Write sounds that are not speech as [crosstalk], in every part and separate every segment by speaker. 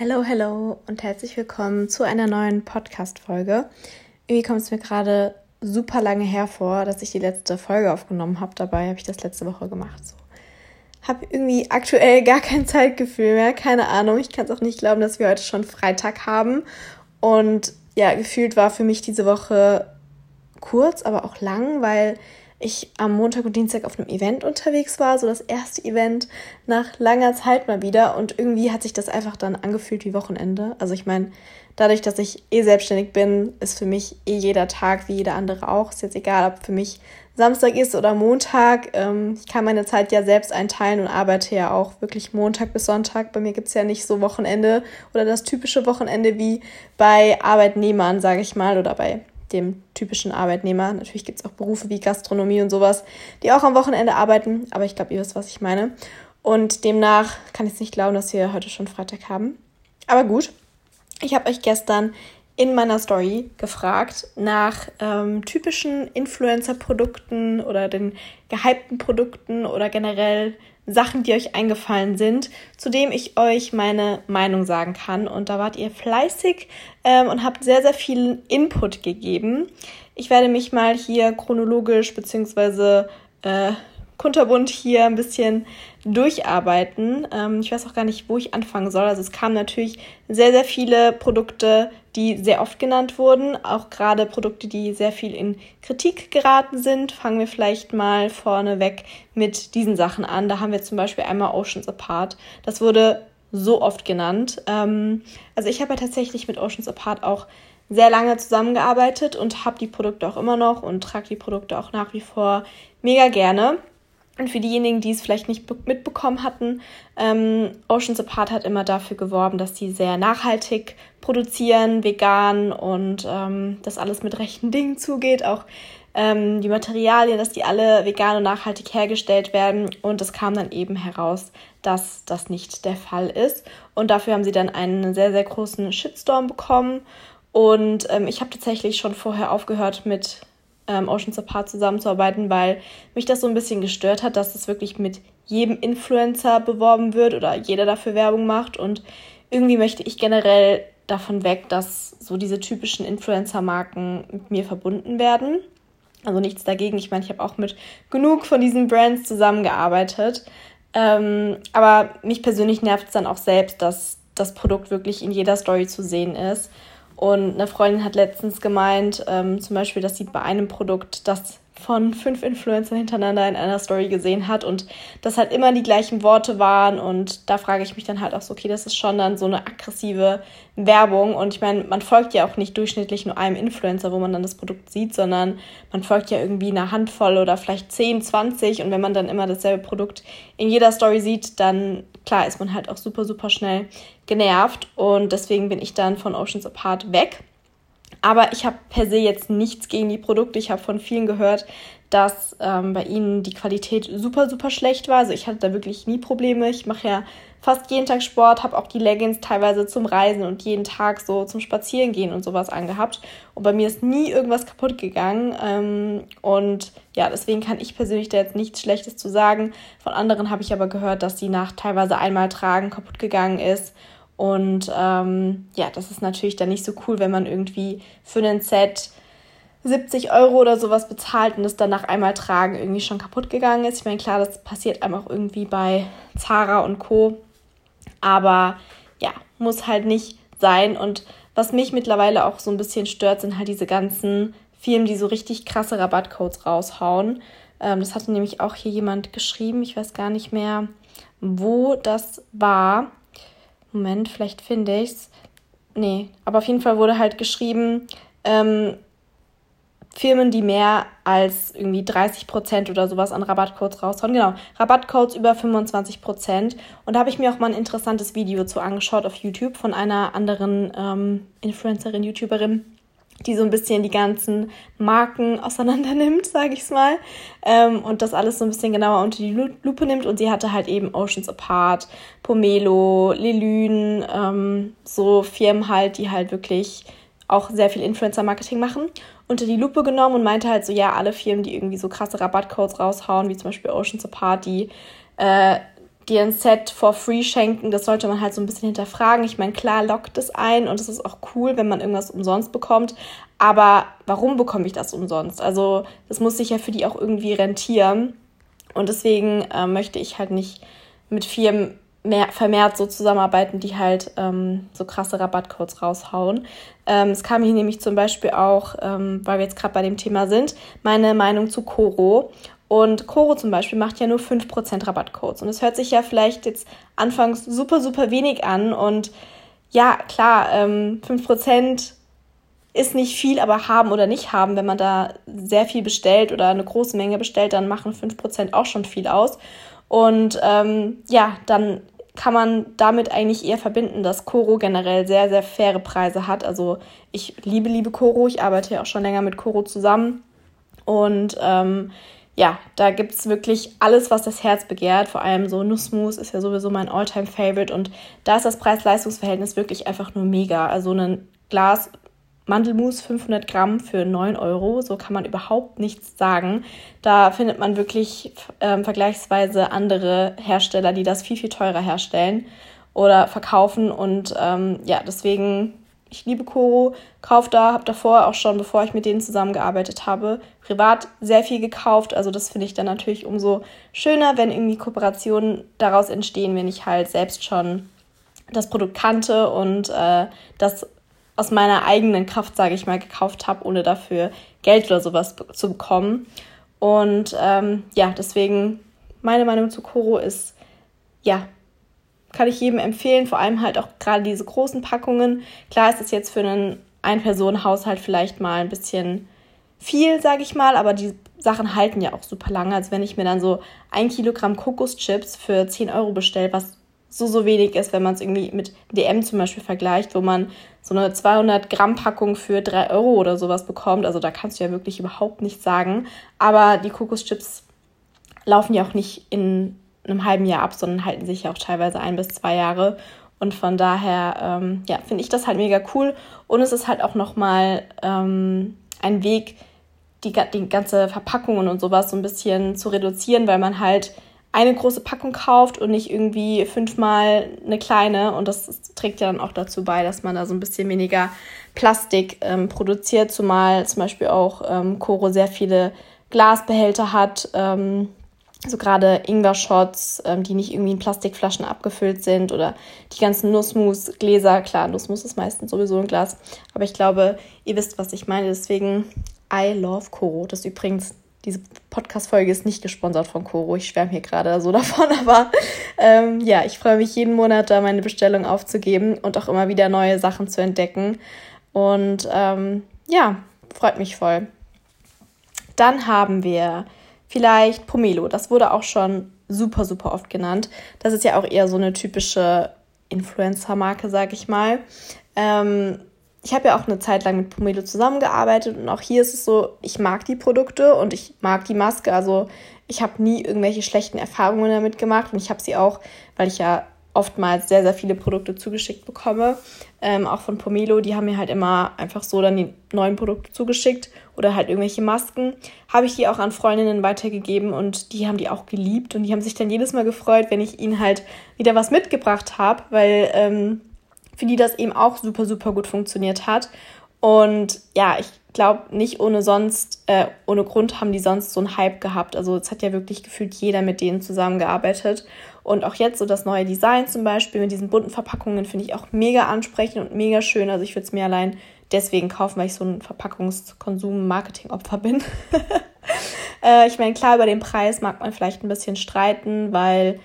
Speaker 1: Hallo, hallo und herzlich willkommen zu einer neuen Podcast-Folge. Irgendwie kommt es mir gerade super lange her vor, dass ich die letzte Folge aufgenommen habe. Dabei habe ich das letzte Woche gemacht. So. Habe irgendwie aktuell gar kein Zeitgefühl mehr. Keine Ahnung. Ich kann es auch nicht glauben, dass wir heute schon Freitag haben. Und ja, gefühlt war für mich diese Woche kurz, aber auch lang, weil ich am Montag und Dienstag auf einem Event unterwegs war, so das erste Event nach langer Zeit mal wieder und irgendwie hat sich das einfach dann angefühlt wie Wochenende. Also ich meine, dadurch, dass ich eh selbstständig bin, ist für mich eh jeder Tag wie jeder andere auch. Ist jetzt egal, ob für mich Samstag ist oder Montag. Ähm, ich kann meine Zeit ja selbst einteilen und arbeite ja auch wirklich Montag bis Sonntag. Bei mir gibt es ja nicht so Wochenende oder das typische Wochenende wie bei Arbeitnehmern, sage ich mal, oder bei dem typischen Arbeitnehmer. Natürlich gibt es auch Berufe wie Gastronomie und sowas, die auch am Wochenende arbeiten, aber ich glaube, ihr wisst, was ich meine. Und demnach kann ich es nicht glauben, dass wir heute schon Freitag haben. Aber gut, ich habe euch gestern in meiner Story gefragt nach ähm, typischen Influencer-Produkten oder den gehypten Produkten oder generell Sachen, die euch eingefallen sind, zu dem ich euch meine Meinung sagen kann. Und da wart ihr fleißig ähm, und habt sehr, sehr viel Input gegeben. Ich werde mich mal hier chronologisch beziehungsweise äh, kunterbunt hier ein bisschen durcharbeiten. Ähm, ich weiß auch gar nicht, wo ich anfangen soll. Also es kamen natürlich sehr, sehr viele Produkte, die sehr oft genannt wurden. Auch gerade Produkte, die sehr viel in Kritik geraten sind. Fangen wir vielleicht mal vorneweg mit diesen Sachen an. Da haben wir zum Beispiel einmal Oceans Apart. Das wurde so oft genannt. Ähm, also ich habe ja tatsächlich mit Oceans Apart auch sehr lange zusammengearbeitet und habe die Produkte auch immer noch und trage die Produkte auch nach wie vor mega gerne. Und für diejenigen, die es vielleicht nicht mitbekommen hatten, ähm, Oceans Apart hat immer dafür geworben, dass sie sehr nachhaltig produzieren, vegan und ähm, dass alles mit rechten Dingen zugeht. Auch ähm, die Materialien, dass die alle vegan und nachhaltig hergestellt werden. Und es kam dann eben heraus, dass das nicht der Fall ist. Und dafür haben sie dann einen sehr, sehr großen Shitstorm bekommen. Und ähm, ich habe tatsächlich schon vorher aufgehört mit ähm, Oceans Apart zusammenzuarbeiten, weil mich das so ein bisschen gestört hat, dass es wirklich mit jedem Influencer beworben wird oder jeder dafür Werbung macht. Und irgendwie möchte ich generell davon weg, dass so diese typischen Influencer-Marken mit mir verbunden werden. Also nichts dagegen. Ich meine, ich habe auch mit genug von diesen Brands zusammengearbeitet. Ähm, aber mich persönlich nervt es dann auch selbst, dass das Produkt wirklich in jeder Story zu sehen ist. Und eine Freundin hat letztens gemeint, ähm, zum Beispiel, dass sie bei einem Produkt das von fünf Influencern hintereinander in einer Story gesehen hat und das halt immer die gleichen Worte waren und da frage ich mich dann halt auch so, okay, das ist schon dann so eine aggressive Werbung. Und ich meine, man folgt ja auch nicht durchschnittlich nur einem Influencer, wo man dann das Produkt sieht, sondern man folgt ja irgendwie eine Handvoll oder vielleicht 10, 20 und wenn man dann immer dasselbe Produkt in jeder Story sieht, dann klar ist man halt auch super, super schnell genervt und deswegen bin ich dann von Oceans Apart weg aber ich habe per se jetzt nichts gegen die Produkte. Ich habe von vielen gehört, dass ähm, bei ihnen die Qualität super, super schlecht war. Also ich hatte da wirklich nie Probleme. Ich mache ja fast jeden Tag Sport, habe auch die Leggings teilweise zum Reisen und jeden Tag so zum Spazierengehen und sowas angehabt. Und bei mir ist nie irgendwas kaputt gegangen. Ähm, und ja, deswegen kann ich persönlich da jetzt nichts Schlechtes zu sagen. Von anderen habe ich aber gehört, dass sie nach teilweise einmal tragen kaputt gegangen ist und ähm, ja, das ist natürlich dann nicht so cool, wenn man irgendwie für ein Set 70 Euro oder sowas bezahlt und es dann nach einmal tragen irgendwie schon kaputt gegangen ist. Ich meine, klar, das passiert einem auch irgendwie bei Zara und Co. Aber ja, muss halt nicht sein. Und was mich mittlerweile auch so ein bisschen stört, sind halt diese ganzen Firmen, die so richtig krasse Rabattcodes raushauen. Ähm, das hatte nämlich auch hier jemand geschrieben. Ich weiß gar nicht mehr, wo das war. Moment, vielleicht finde ich es. Nee, aber auf jeden Fall wurde halt geschrieben, ähm, Firmen, die mehr als irgendwie 30% oder sowas an Rabattcodes raushauen. Genau, Rabattcodes über 25%. Und da habe ich mir auch mal ein interessantes Video zu angeschaut auf YouTube von einer anderen ähm, Influencerin, YouTuberin, die so ein bisschen die ganzen Marken [laughs] auseinander nimmt, sage ich es mal, ähm, und das alles so ein bisschen genauer unter die Lupe nimmt. Und sie hatte halt eben Oceans Apart, Pomelo, Lelune, ähm, so Firmen halt, die halt wirklich auch sehr viel Influencer-Marketing machen, unter die Lupe genommen und meinte halt so, ja, alle Firmen, die irgendwie so krasse Rabattcodes raushauen, wie zum Beispiel Oceans Apart, die äh, dir ein Set for free schenken, das sollte man halt so ein bisschen hinterfragen. Ich meine, klar lockt es ein und es ist auch cool, wenn man irgendwas umsonst bekommt. Aber warum bekomme ich das umsonst? Also das muss sich ja für die auch irgendwie rentieren. Und deswegen äh, möchte ich halt nicht mit Firmen mehr, vermehrt so zusammenarbeiten, die halt ähm, so krasse Rabattcodes raushauen. Ähm, es kam hier nämlich zum Beispiel auch, ähm, weil wir jetzt gerade bei dem Thema sind, meine Meinung zu Coro. Und Coro zum Beispiel macht ja nur 5% Rabattcodes. Und es hört sich ja vielleicht jetzt anfangs super, super wenig an. Und ja, klar, ähm, 5% ist nicht viel, aber haben oder nicht haben, wenn man da sehr viel bestellt oder eine große Menge bestellt, dann machen 5% auch schon viel aus. Und ähm, ja, dann kann man damit eigentlich eher verbinden, dass Koro generell sehr, sehr faire Preise hat. Also ich liebe, liebe Koro. Ich arbeite ja auch schon länger mit Koro zusammen. Und ähm, ja, da gibt es wirklich alles, was das Herz begehrt. Vor allem so Nussmus ist ja sowieso mein Alltime favorite Und da ist das Preis-Leistungs-Verhältnis wirklich einfach nur mega. Also ein Glas Mandelmus 500 Gramm für 9 Euro. So kann man überhaupt nichts sagen. Da findet man wirklich ähm, vergleichsweise andere Hersteller, die das viel, viel teurer herstellen oder verkaufen. Und ähm, ja, deswegen, ich liebe Koro, kaufe da, habe davor auch schon, bevor ich mit denen zusammengearbeitet habe, privat sehr viel gekauft. Also das finde ich dann natürlich umso schöner, wenn irgendwie Kooperationen daraus entstehen, wenn ich halt selbst schon das Produkt kannte und äh, das aus meiner eigenen Kraft, sage ich mal, gekauft habe, ohne dafür Geld oder sowas zu bekommen. Und ähm, ja, deswegen meine Meinung zu Koro ist, ja, kann ich jedem empfehlen, vor allem halt auch gerade diese großen Packungen. Klar ist es jetzt für einen Ein-Personen-Haushalt vielleicht mal ein bisschen viel, sage ich mal, aber die Sachen halten ja auch super lange. Also wenn ich mir dann so ein Kilogramm Kokoschips für 10 Euro bestelle, was so, so wenig ist, wenn man es irgendwie mit DM zum Beispiel vergleicht, wo man so eine 200 Gramm Packung für 3 Euro oder sowas bekommt. Also da kannst du ja wirklich überhaupt nichts sagen. Aber die Kokoschips laufen ja auch nicht in einem halben Jahr ab, sondern halten sich ja auch teilweise ein bis zwei Jahre. Und von daher, ähm, ja, finde ich das halt mega cool. Und es ist halt auch nochmal ähm, ein Weg, die, die ganze Verpackungen und sowas so ein bisschen zu reduzieren, weil man halt eine große Packung kauft und nicht irgendwie fünfmal eine kleine. Und das, trägt ja dann auch dazu bei, dass man da so ein bisschen weniger Plastik ähm, produziert, zumal zum Beispiel auch ähm, Koro sehr viele Glasbehälter hat. Ähm, so gerade Ingwer-Shots, ähm, die nicht irgendwie in Plastikflaschen abgefüllt sind oder die ganzen Nussmus-Gläser. Klar, Nussmus ist meistens sowieso ein Glas, aber ich glaube, ihr wisst, was ich meine. Deswegen, I love Koro. Das ist übrigens diese Podcast-Folge ist nicht gesponsert von Coro. Ich schwärme hier gerade so [laughs] davon, aber ähm, ja, ich freue mich jeden Monat, da meine Bestellung aufzugeben und auch immer wieder neue Sachen zu entdecken. Und ähm, ja, freut mich voll. Dann haben wir vielleicht Pomelo. Das wurde auch schon super, super oft genannt. Das ist ja auch eher so eine typische Influencer-Marke, sag ich mal. Ähm, ich habe ja auch eine Zeit lang mit Pomelo zusammengearbeitet und auch hier ist es so, ich mag die Produkte und ich mag die Maske. Also ich habe nie irgendwelche schlechten Erfahrungen damit gemacht und ich habe sie auch, weil ich ja oftmals sehr, sehr viele Produkte zugeschickt bekomme, ähm, auch von Pomelo, die haben mir halt immer einfach so dann die neuen Produkte zugeschickt oder halt irgendwelche Masken, habe ich die auch an Freundinnen weitergegeben und die haben die auch geliebt und die haben sich dann jedes Mal gefreut, wenn ich ihnen halt wieder was mitgebracht habe, weil ähm, für die das eben auch super, super gut funktioniert hat. Und ja, ich glaube, nicht ohne sonst, äh, ohne Grund haben die sonst so einen Hype gehabt. Also es hat ja wirklich gefühlt jeder mit denen zusammengearbeitet. Und auch jetzt so das neue Design zum Beispiel mit diesen bunten Verpackungen finde ich auch mega ansprechend und mega schön. Also ich würde es mir allein deswegen kaufen, weil ich so ein Verpackungskonsum-Marketing-Opfer bin. [laughs] äh, ich meine, klar, über den Preis mag man vielleicht ein bisschen streiten, weil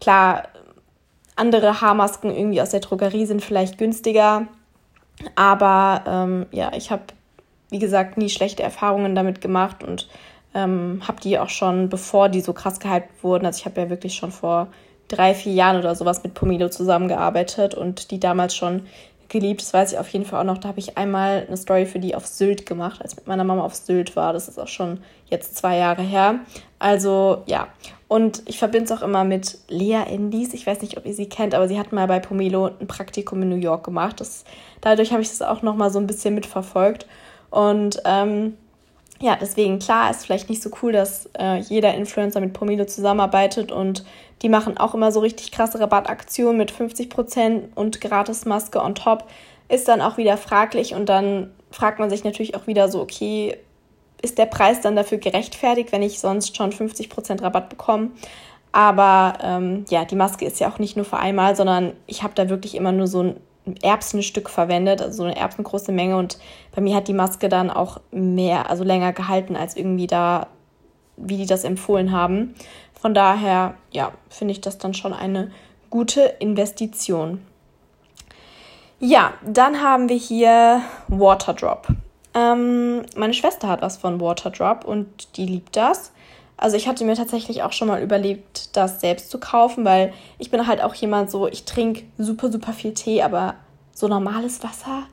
Speaker 1: klar, andere Haarmasken irgendwie aus der Drogerie sind vielleicht günstiger. Aber ähm, ja, ich habe, wie gesagt, nie schlechte Erfahrungen damit gemacht und ähm, habe die auch schon, bevor die so krass gehypt wurden, also ich habe ja wirklich schon vor drei, vier Jahren oder sowas mit Pomelo zusammengearbeitet und die damals schon geliebt. Das weiß ich auf jeden Fall auch noch. Da habe ich einmal eine Story für die auf Sylt gemacht, als ich mit meiner Mama auf Sylt war. Das ist auch schon jetzt zwei Jahre her. Also ja. Und ich verbinde es auch immer mit Lea Endies. Ich weiß nicht, ob ihr sie kennt, aber sie hat mal bei Pomelo ein Praktikum in New York gemacht. Das, dadurch habe ich das auch noch mal so ein bisschen mitverfolgt. Und ähm, ja, deswegen klar ist vielleicht nicht so cool, dass äh, jeder Influencer mit Pomelo zusammenarbeitet und die machen auch immer so richtig krasse Rabattaktionen mit 50% und Gratismaske on top. Ist dann auch wieder fraglich und dann fragt man sich natürlich auch wieder so, okay, ist der Preis dann dafür gerechtfertigt, wenn ich sonst schon 50% Rabatt bekomme? Aber ähm, ja, die Maske ist ja auch nicht nur für einmal, sondern ich habe da wirklich immer nur so ein Erbsenstück verwendet, also so eine erbsengroße Menge. Und bei mir hat die Maske dann auch mehr, also länger gehalten als irgendwie da, wie die das empfohlen haben. Von daher, ja, finde ich das dann schon eine gute Investition. Ja, dann haben wir hier Waterdrop. Ähm, meine Schwester hat was von Waterdrop und die liebt das. Also ich hatte mir tatsächlich auch schon mal überlegt, das selbst zu kaufen, weil ich bin halt auch jemand so, ich trinke super, super viel Tee, aber so normales Wasser,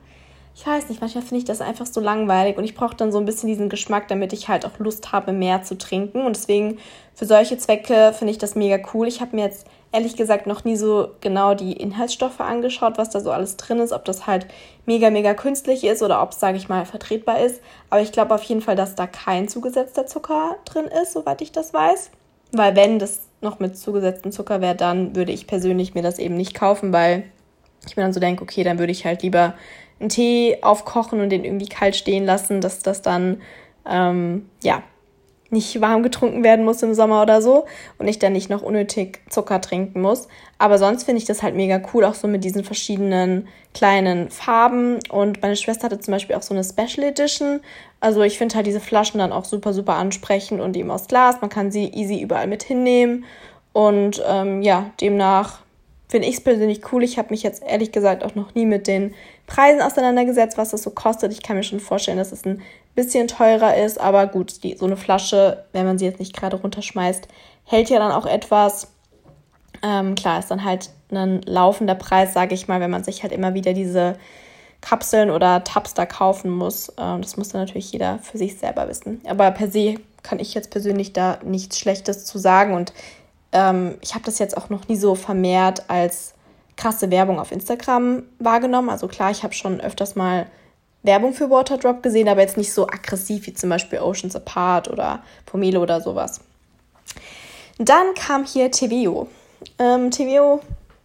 Speaker 1: ich weiß nicht, manchmal finde ich das einfach so langweilig und ich brauche dann so ein bisschen diesen Geschmack, damit ich halt auch Lust habe, mehr zu trinken. Und deswegen für solche Zwecke finde ich das mega cool. Ich habe mir jetzt ehrlich gesagt noch nie so genau die Inhaltsstoffe angeschaut, was da so alles drin ist, ob das halt mega, mega künstlich ist oder ob es, sage ich mal, vertretbar ist. Aber ich glaube auf jeden Fall, dass da kein zugesetzter Zucker drin ist, soweit ich das weiß. Weil wenn das noch mit zugesetztem Zucker wäre, dann würde ich persönlich mir das eben nicht kaufen, weil ich mir dann so denke, okay, dann würde ich halt lieber einen Tee aufkochen und den irgendwie kalt stehen lassen, dass das dann ähm, ja nicht warm getrunken werden muss im Sommer oder so und ich dann nicht noch unnötig Zucker trinken muss. Aber sonst finde ich das halt mega cool, auch so mit diesen verschiedenen kleinen Farben. Und meine Schwester hatte zum Beispiel auch so eine Special Edition. Also ich finde halt diese Flaschen dann auch super, super ansprechend und eben aus Glas. Man kann sie easy überall mit hinnehmen. Und ähm, ja, demnach finde ich es persönlich cool. Ich habe mich jetzt ehrlich gesagt auch noch nie mit den Preisen auseinandergesetzt, was das so kostet. Ich kann mir schon vorstellen, dass es ein bisschen teurer ist, aber gut, die, so eine Flasche, wenn man sie jetzt nicht gerade runterschmeißt, hält ja dann auch etwas. Ähm, klar ist dann halt ein laufender Preis, sage ich mal, wenn man sich halt immer wieder diese Kapseln oder Tabs da kaufen muss. Ähm, das muss dann natürlich jeder für sich selber wissen. Aber per se kann ich jetzt persönlich da nichts Schlechtes zu sagen und ähm, ich habe das jetzt auch noch nie so vermehrt als krasse Werbung auf Instagram wahrgenommen. Also klar, ich habe schon öfters mal Werbung für Waterdrop gesehen, aber jetzt nicht so aggressiv wie zum Beispiel Oceans Apart oder Pomelo oder sowas. Dann kam hier TVO. Ähm, TVO,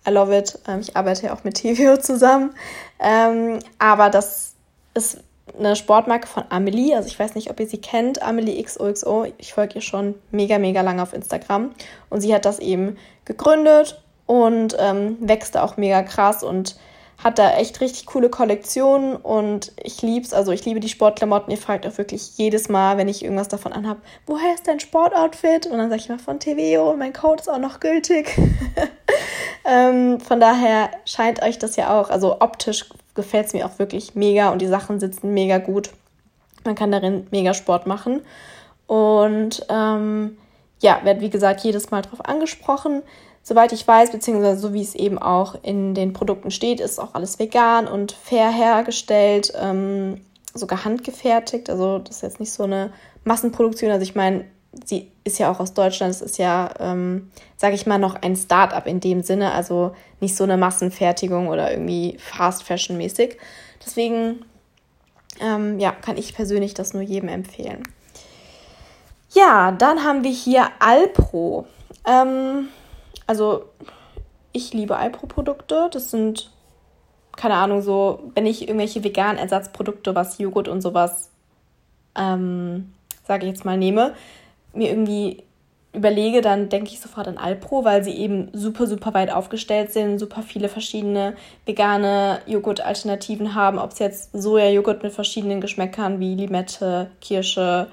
Speaker 1: I love it. Ähm, ich arbeite ja auch mit TVO [laughs] zusammen. Ähm, aber das ist eine Sportmarke von Amelie. Also ich weiß nicht, ob ihr sie kennt. Amelie XOXO. Ich folge ihr schon mega, mega lange auf Instagram. Und sie hat das eben gegründet und ähm, wächst auch mega krass und hat da echt richtig coole Kollektionen und ich lieb's. Also ich liebe die Sportklamotten. Ihr fragt auch wirklich jedes Mal, wenn ich irgendwas davon anhab, woher ist dein Sportoutfit? Und dann sage ich mal von TVO und mein Code ist auch noch gültig. [laughs] ähm, von daher scheint euch das ja auch, also optisch gefällt es mir auch wirklich mega und die Sachen sitzen mega gut. Man kann darin mega Sport machen. Und ähm, ja, werde wie gesagt jedes Mal drauf angesprochen. Soweit ich weiß, beziehungsweise so wie es eben auch in den Produkten steht, ist auch alles vegan und fair hergestellt, ähm, sogar handgefertigt. Also das ist jetzt nicht so eine Massenproduktion. Also ich meine, sie ist ja auch aus Deutschland. Es ist ja, ähm, sage ich mal, noch ein Start-up in dem Sinne. Also nicht so eine Massenfertigung oder irgendwie Fast Fashion mäßig. Deswegen, ähm, ja, kann ich persönlich das nur jedem empfehlen. Ja, dann haben wir hier Alpro. Ähm, also ich liebe Alpro-Produkte. Das sind, keine Ahnung, so, wenn ich irgendwelche veganen Ersatzprodukte, was Joghurt und sowas, ähm, sage ich jetzt mal, nehme, mir irgendwie überlege, dann denke ich sofort an Alpro, weil sie eben super, super weit aufgestellt sind, super viele verschiedene vegane Joghurt-Alternativen haben, ob es jetzt Soja-Joghurt mit verschiedenen Geschmäckern wie Limette, Kirsche,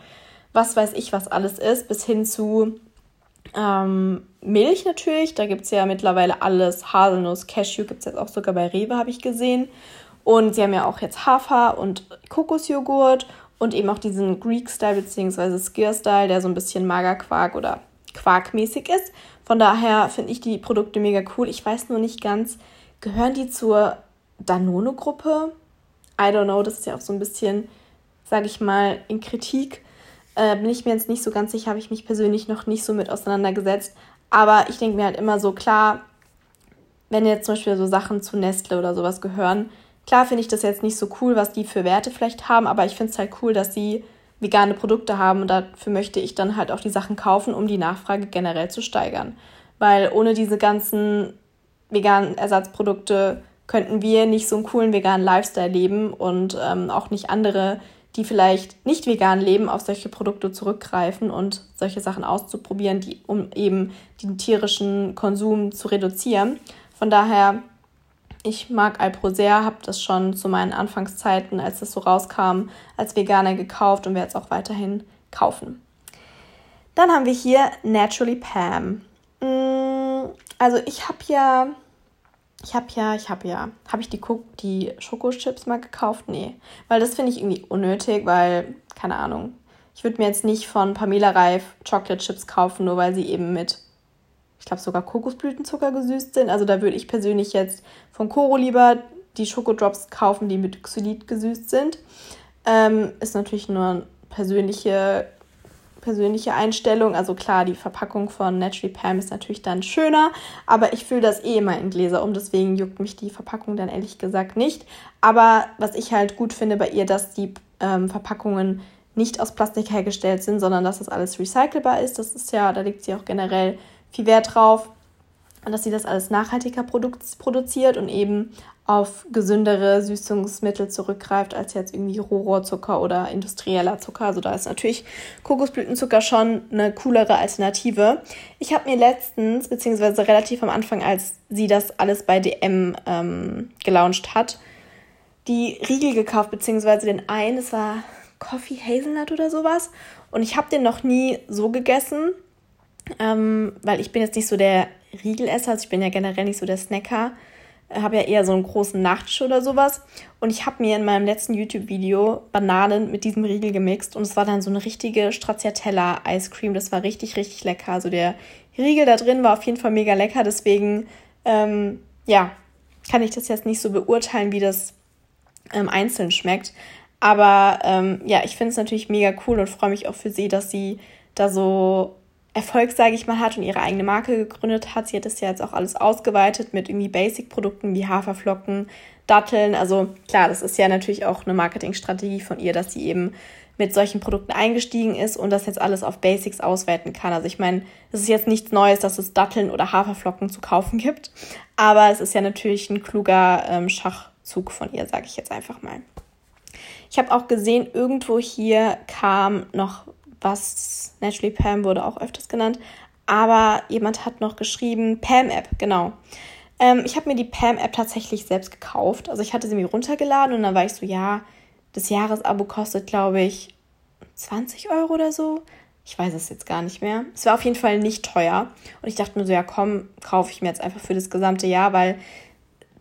Speaker 1: was weiß ich, was alles ist, bis hin zu ähm, Milch natürlich, da gibt es ja mittlerweile alles. Haselnuss, Cashew gibt es jetzt auch sogar bei Rewe, habe ich gesehen. Und sie haben ja auch jetzt Hafer und Kokosjoghurt und eben auch diesen Greek-Style bzw. Skier-Style, der so ein bisschen Magerquark oder Quarkmäßig ist. Von daher finde ich die Produkte mega cool. Ich weiß nur nicht ganz, gehören die zur Danone-Gruppe? I don't know, das ist ja auch so ein bisschen, sage ich mal, in Kritik. Äh, bin ich mir jetzt nicht so ganz sicher, habe ich mich persönlich noch nicht so mit auseinandergesetzt. Aber ich denke mir halt immer so, klar, wenn jetzt zum Beispiel so Sachen zu Nestle oder sowas gehören, klar finde ich das jetzt nicht so cool, was die für Werte vielleicht haben, aber ich finde es halt cool, dass sie vegane Produkte haben und dafür möchte ich dann halt auch die Sachen kaufen, um die Nachfrage generell zu steigern. Weil ohne diese ganzen veganen Ersatzprodukte könnten wir nicht so einen coolen veganen Lifestyle leben und ähm, auch nicht andere, die vielleicht nicht vegan leben, auf solche Produkte zurückgreifen und solche Sachen auszuprobieren, die, um eben den tierischen Konsum zu reduzieren. Von daher, ich mag Alpro sehr, habe das schon zu meinen Anfangszeiten, als das so rauskam, als Veganer gekauft und werde es auch weiterhin kaufen. Dann haben wir hier Naturally Pam. Mm, also ich habe ja ich habe ja, ich habe ja, habe ich die, die Schokochips mal gekauft? Nee. Weil das finde ich irgendwie unnötig, weil, keine Ahnung, ich würde mir jetzt nicht von Pamela Reif Chocolate Chips kaufen, nur weil sie eben mit, ich glaube, sogar Kokosblütenzucker gesüßt sind. Also da würde ich persönlich jetzt von Koro lieber die Schokodrops kaufen, die mit Xylit gesüßt sind. Ähm, ist natürlich nur persönliche persönliche Einstellung. Also klar, die Verpackung von Naturally Pam ist natürlich dann schöner, aber ich fülle das eh immer in Gläser um, deswegen juckt mich die Verpackung dann ehrlich gesagt nicht. Aber was ich halt gut finde bei ihr, dass die ähm, Verpackungen nicht aus Plastik hergestellt sind, sondern dass das alles recycelbar ist. Das ist ja, da legt sie auch generell viel Wert drauf. Und dass sie das alles nachhaltiger produziert und eben auf gesündere Süßungsmittel zurückgreift als jetzt irgendwie Rohrzucker oder industrieller Zucker. Also da ist natürlich Kokosblütenzucker schon eine coolere Alternative. Ich habe mir letztens, beziehungsweise relativ am Anfang, als sie das alles bei DM ähm, gelauncht hat, die Riegel gekauft, beziehungsweise den einen, es war Coffee Hazelnut oder sowas. Und ich habe den noch nie so gegessen, ähm, weil ich bin jetzt nicht so der Riegelesser, also ich bin ja generell nicht so der Snacker habe ja eher so einen großen Nachttisch oder sowas. Und ich habe mir in meinem letzten YouTube-Video Bananen mit diesem Riegel gemixt und es war dann so eine richtige Stracciatella-Ice Cream. Das war richtig, richtig lecker. Also der Riegel da drin war auf jeden Fall mega lecker. Deswegen, ähm, ja, kann ich das jetzt nicht so beurteilen, wie das ähm, einzeln schmeckt. Aber ähm, ja, ich finde es natürlich mega cool und freue mich auch für sie, dass sie da so Erfolg, sage ich mal, hat und ihre eigene Marke gegründet hat. Sie hat das ja jetzt auch alles ausgeweitet mit irgendwie Basic-Produkten wie Haferflocken, Datteln. Also klar, das ist ja natürlich auch eine Marketingstrategie von ihr, dass sie eben mit solchen Produkten eingestiegen ist und das jetzt alles auf Basics ausweiten kann. Also ich meine, es ist jetzt nichts Neues, dass es Datteln oder Haferflocken zu kaufen gibt, aber es ist ja natürlich ein kluger ähm, Schachzug von ihr, sage ich jetzt einfach mal. Ich habe auch gesehen, irgendwo hier kam noch was Naturally Pam wurde auch öfters genannt. Aber jemand hat noch geschrieben, Pam-App, genau. Ähm, ich habe mir die Pam-App tatsächlich selbst gekauft. Also ich hatte sie mir runtergeladen und dann war ich so, ja, das Jahresabo kostet, glaube ich, 20 Euro oder so. Ich weiß es jetzt gar nicht mehr. Es war auf jeden Fall nicht teuer. Und ich dachte mir so, ja komm, kaufe ich mir jetzt einfach für das gesamte Jahr, weil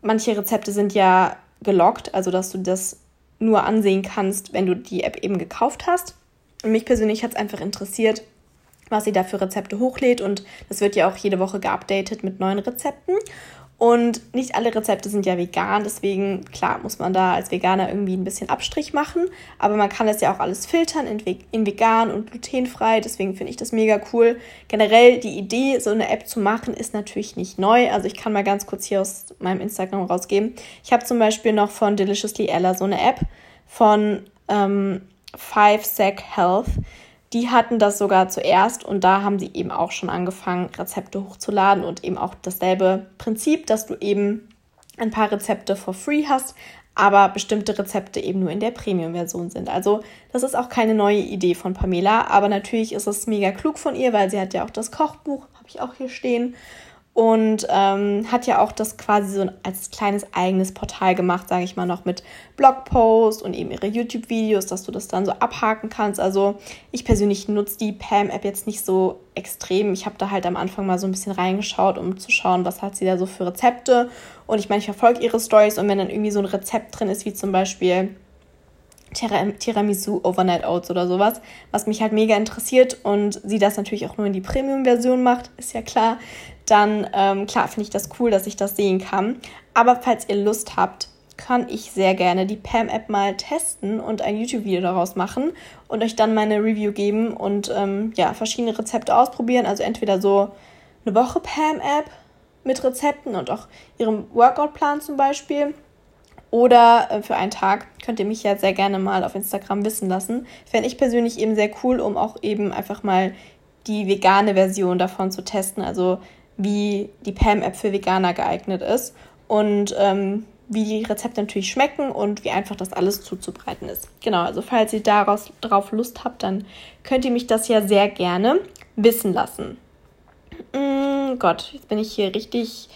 Speaker 1: manche Rezepte sind ja gelockt, also dass du das nur ansehen kannst, wenn du die App eben gekauft hast. Und mich persönlich hat es einfach interessiert, was sie da für Rezepte hochlädt. Und das wird ja auch jede Woche geupdatet mit neuen Rezepten. Und nicht alle Rezepte sind ja vegan, deswegen, klar, muss man da als Veganer irgendwie ein bisschen Abstrich machen. Aber man kann das ja auch alles filtern in, in vegan und glutenfrei. Deswegen finde ich das mega cool. Generell die Idee, so eine App zu machen, ist natürlich nicht neu. Also ich kann mal ganz kurz hier aus meinem Instagram rausgeben. Ich habe zum Beispiel noch von Deliciously Ella so eine App von ähm, Five Sec Health. Die hatten das sogar zuerst und da haben sie eben auch schon angefangen, Rezepte hochzuladen und eben auch dasselbe Prinzip, dass du eben ein paar Rezepte for free hast, aber bestimmte Rezepte eben nur in der Premium-Version sind. Also das ist auch keine neue Idee von Pamela, aber natürlich ist es mega klug von ihr, weil sie hat ja auch das Kochbuch, habe ich auch hier stehen und ähm, hat ja auch das quasi so als kleines eigenes Portal gemacht, sage ich mal, noch mit Blogpost und eben ihre YouTube-Videos, dass du das dann so abhaken kannst. Also ich persönlich nutze die Pam-App jetzt nicht so extrem. Ich habe da halt am Anfang mal so ein bisschen reingeschaut, um zu schauen, was hat sie da so für Rezepte. Und ich meine, ich verfolge ihre Stories und wenn dann irgendwie so ein Rezept drin ist, wie zum Beispiel Tiramisu Overnight Oats oder sowas, was mich halt mega interessiert und sie das natürlich auch nur in die Premium-Version macht, ist ja klar, dann ähm, klar finde ich das cool, dass ich das sehen kann. Aber falls ihr Lust habt, kann ich sehr gerne die Pam-App mal testen und ein YouTube-Video daraus machen und euch dann meine Review geben und ähm, ja, verschiedene Rezepte ausprobieren. Also entweder so eine Woche Pam-App mit Rezepten und auch ihrem Workout-Plan zum Beispiel oder äh, für einen Tag. Könnt ihr mich ja sehr gerne mal auf Instagram wissen lassen. Fände ich persönlich eben sehr cool, um auch eben einfach mal die vegane Version davon zu testen, also wie die Pam-App für Veganer geeignet ist und ähm, wie die Rezepte natürlich schmecken und wie einfach das alles zuzubereiten ist. Genau, also falls ihr daraus drauf Lust habt, dann könnt ihr mich das ja sehr gerne wissen lassen. Mm, Gott, jetzt bin ich hier richtig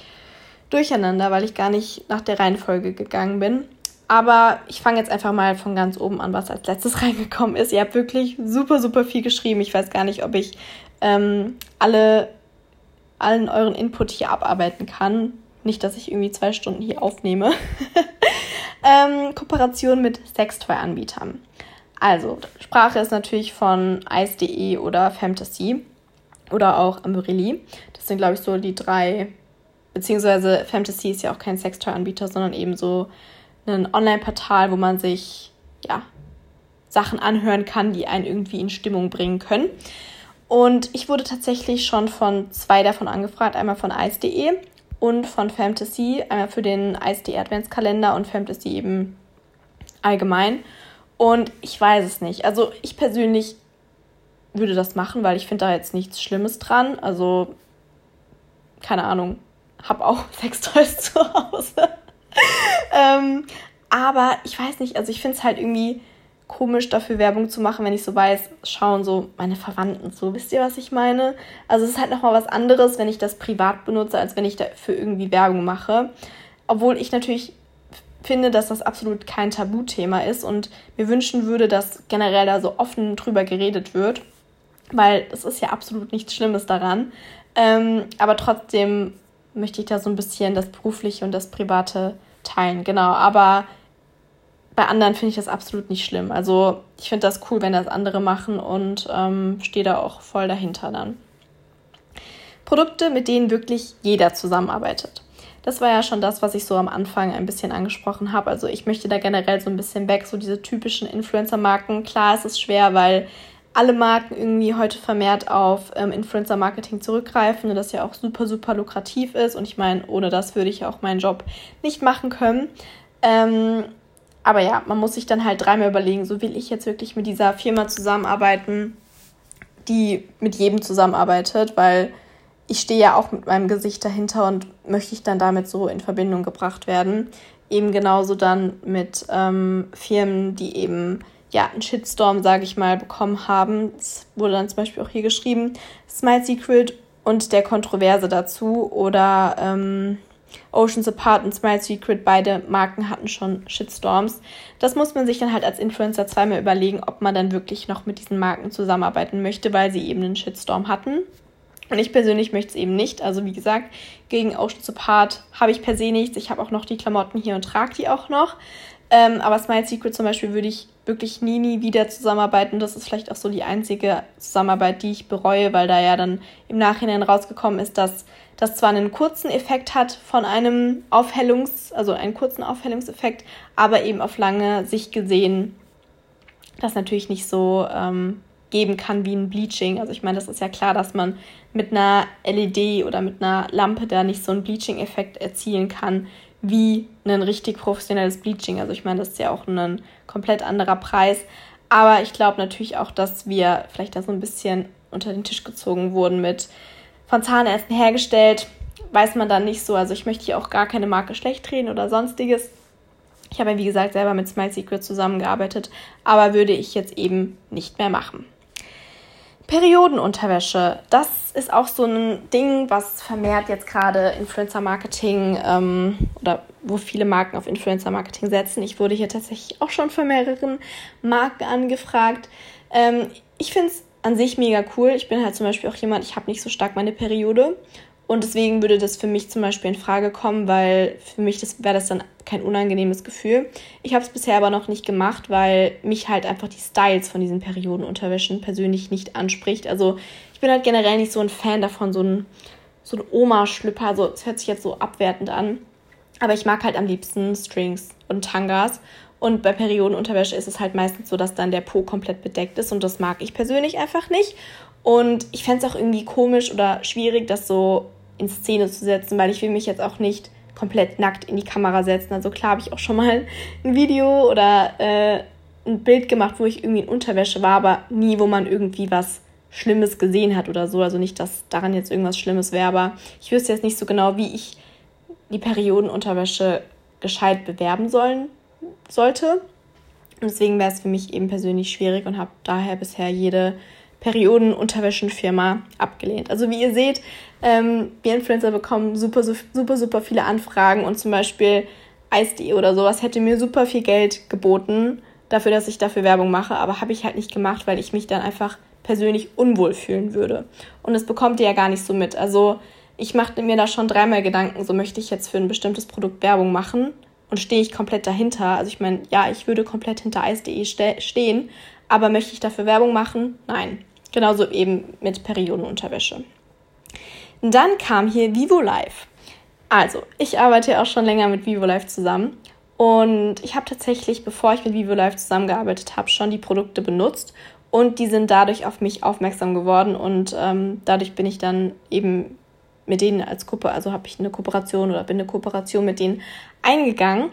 Speaker 1: durcheinander, weil ich gar nicht nach der Reihenfolge gegangen bin. Aber ich fange jetzt einfach mal von ganz oben an, was als letztes [laughs] reingekommen ist. Ihr habt wirklich super, super viel geschrieben. Ich weiß gar nicht, ob ich ähm, alle, allen euren Input hier abarbeiten kann. Nicht, dass ich irgendwie zwei Stunden hier aufnehme. [laughs] ähm, Kooperation mit Sextoy-Anbietern. Also, Sprache ist natürlich von Ice.de oder Fantasy oder auch Amberelli. Das sind, glaube ich, so die drei, beziehungsweise Fantasy ist ja auch kein Sextoy-Anbieter, sondern eben so ein Online-Portal, wo man sich, ja, Sachen anhören kann, die einen irgendwie in Stimmung bringen können. Und ich wurde tatsächlich schon von zwei davon angefragt, einmal von ice.de und von Fantasy, einmal für den ISD Adventskalender und Fantasy eben allgemein. Und ich weiß es nicht. Also ich persönlich würde das machen, weil ich finde da jetzt nichts Schlimmes dran. Also, keine Ahnung, hab auch [laughs] Sextoys zu Hause. [laughs] ähm, aber ich weiß nicht, also ich finde es halt irgendwie komisch, dafür Werbung zu machen, wenn ich so weiß, schauen so meine Verwandten so. Wisst ihr, was ich meine? Also es ist halt nochmal was anderes, wenn ich das privat benutze, als wenn ich dafür irgendwie Werbung mache. Obwohl ich natürlich finde, dass das absolut kein Tabuthema ist und mir wünschen würde, dass generell da so offen drüber geredet wird, weil es ist ja absolut nichts Schlimmes daran. Ähm, aber trotzdem möchte ich da so ein bisschen das Berufliche und das Private teilen. Genau, aber bei anderen finde ich das absolut nicht schlimm. Also ich finde das cool, wenn das andere machen und ähm, stehe da auch voll dahinter dann. Produkte, mit denen wirklich jeder zusammenarbeitet. Das war ja schon das, was ich so am Anfang ein bisschen angesprochen habe. Also ich möchte da generell so ein bisschen weg, so diese typischen Influencer-Marken. Klar, es ist schwer, weil alle Marken irgendwie heute vermehrt auf ähm, Influencer-Marketing zurückgreifen und das ja auch super, super lukrativ ist. Und ich meine, ohne das würde ich auch meinen Job nicht machen können. Ähm, aber ja, man muss sich dann halt dreimal überlegen, so will ich jetzt wirklich mit dieser Firma zusammenarbeiten, die mit jedem zusammenarbeitet, weil ich stehe ja auch mit meinem Gesicht dahinter und möchte ich dann damit so in Verbindung gebracht werden. Eben genauso dann mit ähm, Firmen, die eben ja einen Shitstorm, sage ich mal, bekommen haben. Es wurde dann zum Beispiel auch hier geschrieben, Smile Secret und der Kontroverse dazu oder ähm, Oceans Apart und Smile Secret, beide Marken hatten schon Shitstorms. Das muss man sich dann halt als Influencer zweimal überlegen, ob man dann wirklich noch mit diesen Marken zusammenarbeiten möchte, weil sie eben einen Shitstorm hatten. Und ich persönlich möchte es eben nicht. Also wie gesagt, gegen Oceans Apart habe ich per se nichts. Ich habe auch noch die Klamotten hier und trage die auch noch. Ähm, aber Smile Secret zum Beispiel würde ich wirklich nie, nie wieder zusammenarbeiten. Das ist vielleicht auch so die einzige Zusammenarbeit, die ich bereue, weil da ja dann im Nachhinein rausgekommen ist, dass das zwar einen kurzen Effekt hat von einem Aufhellungs-, also einen kurzen Aufhellungseffekt, aber eben auf lange Sicht gesehen das natürlich nicht so ähm, geben kann wie ein Bleaching. Also ich meine, das ist ja klar, dass man mit einer LED oder mit einer Lampe da nicht so einen Bleaching-Effekt erzielen kann wie ein richtig professionelles Bleaching. Also ich meine, das ist ja auch ein komplett anderer Preis. Aber ich glaube natürlich auch, dass wir vielleicht da so ein bisschen unter den Tisch gezogen wurden mit von Zahnärzten hergestellt. Weiß man dann nicht so. Also ich möchte hier auch gar keine Marke schlecht reden oder sonstiges. Ich habe ja, wie gesagt, selber mit Smile Secret zusammengearbeitet, aber würde ich jetzt eben nicht mehr machen. Periodenunterwäsche, das ist auch so ein Ding, was vermehrt jetzt gerade Influencer-Marketing ähm, oder wo viele Marken auf Influencer-Marketing setzen. Ich wurde hier tatsächlich auch schon von mehreren Marken angefragt. Ähm, ich finde es an sich mega cool. Ich bin halt zum Beispiel auch jemand, ich habe nicht so stark meine Periode und deswegen würde das für mich zum Beispiel in Frage kommen, weil für mich das wäre das dann kein unangenehmes Gefühl. Ich habe es bisher aber noch nicht gemacht, weil mich halt einfach die Styles von diesen Periodenunterwäschen persönlich nicht anspricht. Also ich bin halt generell nicht so ein Fan davon, so ein, so ein Oma-Schlüpper. Also es hört sich jetzt so abwertend an. Aber ich mag halt am liebsten Strings und Tangas. Und bei Periodenunterwäsche ist es halt meistens so, dass dann der Po komplett bedeckt ist. Und das mag ich persönlich einfach nicht. Und ich fände es auch irgendwie komisch oder schwierig, das so in Szene zu setzen, weil ich will mich jetzt auch nicht komplett nackt in die Kamera setzen. Also klar habe ich auch schon mal ein Video oder äh, ein Bild gemacht, wo ich irgendwie in Unterwäsche war, aber nie, wo man irgendwie was Schlimmes gesehen hat oder so. Also nicht, dass daran jetzt irgendwas Schlimmes wäre, aber ich wüsste jetzt nicht so genau, wie ich die Periodenunterwäsche gescheit bewerben sollen sollte. Und deswegen wäre es für mich eben persönlich schwierig und habe daher bisher jede Periodenunterwäschenfirma abgelehnt. Also wie ihr seht, ähm, wir Influencer bekommen super, super, super viele Anfragen und zum Beispiel Ice.de oder sowas hätte mir super viel Geld geboten dafür, dass ich dafür Werbung mache, aber habe ich halt nicht gemacht, weil ich mich dann einfach persönlich unwohl fühlen würde. Und das bekommt ihr ja gar nicht so mit. Also ich machte mir da schon dreimal Gedanken, so möchte ich jetzt für ein bestimmtes Produkt Werbung machen und stehe ich komplett dahinter. Also ich meine, ja, ich würde komplett hinter Eis.de ste stehen, aber möchte ich dafür Werbung machen? Nein. Genauso eben mit Periodenunterwäsche. Dann kam hier Vivo Live. Also, ich arbeite ja auch schon länger mit Vivo Live zusammen und ich habe tatsächlich, bevor ich mit Vivo Live zusammengearbeitet habe, schon die Produkte benutzt und die sind dadurch auf mich aufmerksam geworden und ähm, dadurch bin ich dann eben mit denen als Gruppe, also habe ich eine Kooperation oder bin eine Kooperation mit denen eingegangen.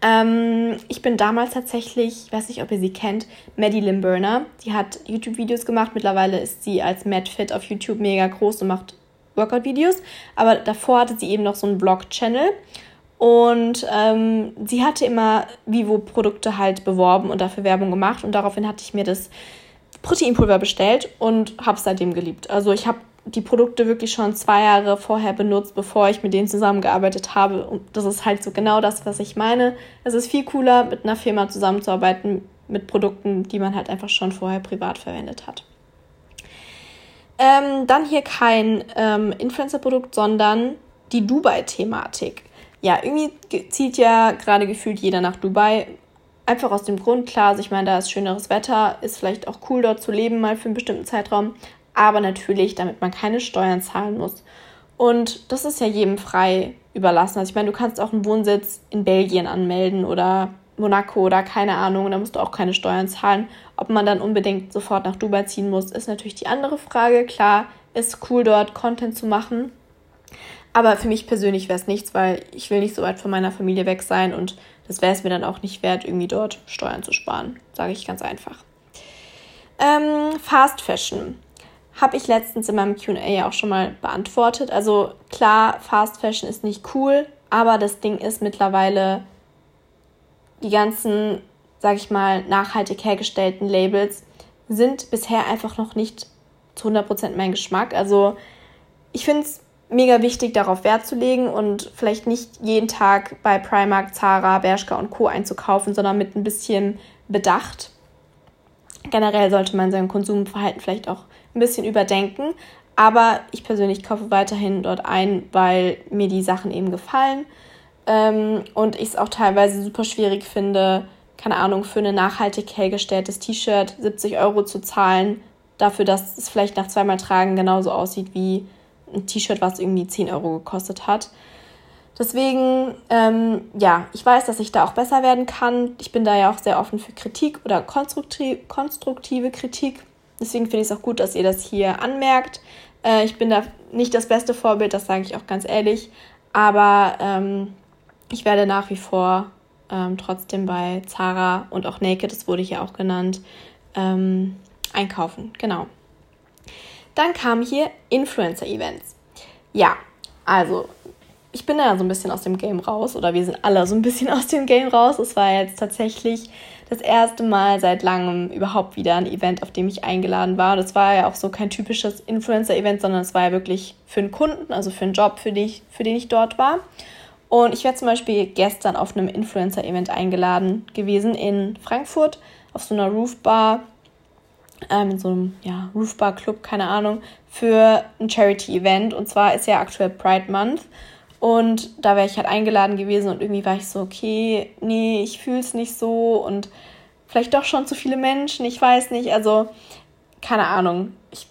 Speaker 1: Ähm, ich bin damals tatsächlich, ich weiß nicht, ob ihr sie kennt, Maddie Limburner. Die hat YouTube-Videos gemacht. Mittlerweile ist sie als MadFit auf YouTube mega groß und macht Workout-Videos. Aber davor hatte sie eben noch so einen Blog-Channel. Und ähm, sie hatte immer Vivo-Produkte halt beworben und dafür Werbung gemacht. Und daraufhin hatte ich mir das Proteinpulver bestellt und habe es seitdem geliebt. Also ich habe die Produkte wirklich schon zwei Jahre vorher benutzt, bevor ich mit denen zusammengearbeitet habe. Und das ist halt so genau das, was ich meine. Es ist viel cooler, mit einer Firma zusammenzuarbeiten, mit Produkten, die man halt einfach schon vorher privat verwendet hat. Ähm, dann hier kein ähm, Influencer-Produkt, sondern die Dubai-Thematik ja, irgendwie zieht ja gerade gefühlt jeder nach Dubai. Einfach aus dem Grund, klar, also ich meine, da ist schöneres Wetter, ist vielleicht auch cool dort zu leben, mal für einen bestimmten Zeitraum. Aber natürlich, damit man keine Steuern zahlen muss. Und das ist ja jedem frei überlassen. Also ich meine, du kannst auch einen Wohnsitz in Belgien anmelden oder Monaco oder keine Ahnung, da musst du auch keine Steuern zahlen. Ob man dann unbedingt sofort nach Dubai ziehen muss, ist natürlich die andere Frage. Klar, ist cool dort Content zu machen, aber für mich persönlich wäre es nichts, weil ich will nicht so weit von meiner Familie weg sein und das wäre es mir dann auch nicht wert, irgendwie dort Steuern zu sparen, sage ich ganz einfach. Ähm, Fast Fashion habe ich letztens in meinem QA auch schon mal beantwortet. Also klar, Fast Fashion ist nicht cool, aber das Ding ist mittlerweile die ganzen, sage ich mal, nachhaltig hergestellten Labels sind bisher einfach noch nicht zu 100% mein Geschmack. Also ich finde es mega wichtig, darauf Wert zu legen und vielleicht nicht jeden Tag bei Primark, Zara, Bershka und Co. einzukaufen, sondern mit ein bisschen Bedacht. Generell sollte man sein Konsumverhalten vielleicht auch ein bisschen überdenken. Aber ich persönlich kaufe weiterhin dort ein, weil mir die Sachen eben gefallen. Ähm, und ich es auch teilweise super schwierig finde, keine Ahnung, für ein nachhaltig hergestelltes T-Shirt 70 Euro zu zahlen, dafür, dass es vielleicht nach zweimal Tragen genauso aussieht wie ein T-Shirt, was irgendwie 10 Euro gekostet hat. Deswegen, ähm, ja, ich weiß, dass ich da auch besser werden kann. Ich bin da ja auch sehr offen für Kritik oder konstruktiv, konstruktive Kritik. Deswegen finde ich es auch gut, dass ihr das hier anmerkt. Äh, ich bin da nicht das beste Vorbild, das sage ich auch ganz ehrlich. Aber ähm, ich werde nach wie vor ähm, trotzdem bei Zara und auch Naked, das wurde hier auch genannt, ähm, einkaufen. Genau. Dann kamen hier Influencer-Events. Ja, also ich bin ja so ein bisschen aus dem Game raus oder wir sind alle so ein bisschen [laughs] aus dem Game raus. Es war jetzt tatsächlich das erste Mal seit langem überhaupt wieder ein Event, auf dem ich eingeladen war. Es war ja auch so kein typisches Influencer-Event, sondern es war ja wirklich für einen Kunden, also für einen Job, für den ich, für den ich dort war. Und ich wäre zum Beispiel gestern auf einem Influencer-Event eingeladen gewesen in Frankfurt auf so einer Roofbar ähm, in so einem ja, Roofbar-Club, keine Ahnung, für ein Charity-Event. Und zwar ist ja aktuell Pride Month. Und da wäre ich halt eingeladen gewesen und irgendwie war ich so, okay, nee, ich fühle es nicht so und vielleicht doch schon zu viele Menschen, ich weiß nicht. Also, keine Ahnung. Ich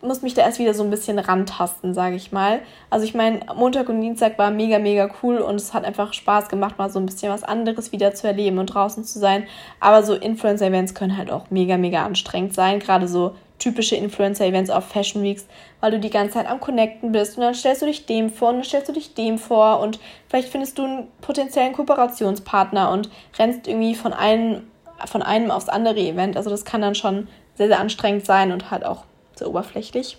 Speaker 1: muss mich da erst wieder so ein bisschen rantasten, sage ich mal. Also ich meine, Montag und Dienstag war mega, mega cool und es hat einfach Spaß gemacht, mal so ein bisschen was anderes wieder zu erleben und draußen zu sein. Aber so Influencer-Events können halt auch mega, mega anstrengend sein. Gerade so typische Influencer-Events auf Fashion Weeks, weil du die ganze Zeit am Connecten bist und dann stellst du dich dem vor und dann stellst du dich dem vor und vielleicht findest du einen potenziellen Kooperationspartner und rennst irgendwie von einem, von einem aufs andere Event. Also das kann dann schon sehr, sehr anstrengend sein und halt auch sehr oberflächlich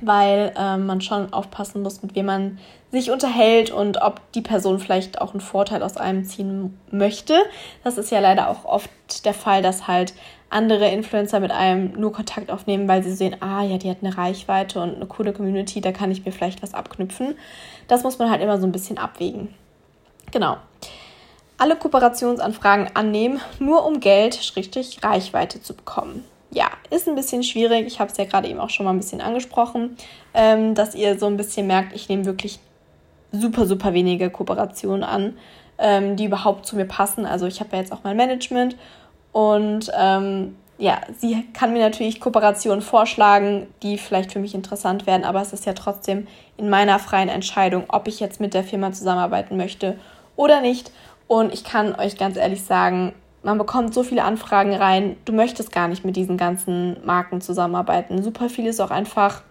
Speaker 1: weil äh, man schon aufpassen muss, mit wem man sich unterhält und ob die Person vielleicht auch einen Vorteil aus einem ziehen möchte. Das ist ja leider auch oft der Fall, dass halt andere Influencer mit einem nur Kontakt aufnehmen, weil sie sehen, ah ja, die hat eine Reichweite und eine coole Community, da kann ich mir vielleicht was abknüpfen. Das muss man halt immer so ein bisschen abwägen. Genau. Alle Kooperationsanfragen annehmen, nur um Geld, Reichweite zu bekommen ja, ist ein bisschen schwierig. Ich habe es ja gerade eben auch schon mal ein bisschen angesprochen, ähm, dass ihr so ein bisschen merkt, ich nehme wirklich super, super wenige Kooperationen an, ähm, die überhaupt zu mir passen. Also ich habe ja jetzt auch mein Management und ähm, ja, sie kann mir natürlich Kooperationen vorschlagen, die vielleicht für mich interessant werden, aber es ist ja trotzdem in meiner freien Entscheidung, ob ich jetzt mit der Firma zusammenarbeiten möchte oder nicht. Und ich kann euch ganz ehrlich sagen, man bekommt so viele Anfragen rein, du möchtest gar nicht mit diesen ganzen Marken zusammenarbeiten. Super viel ist auch einfach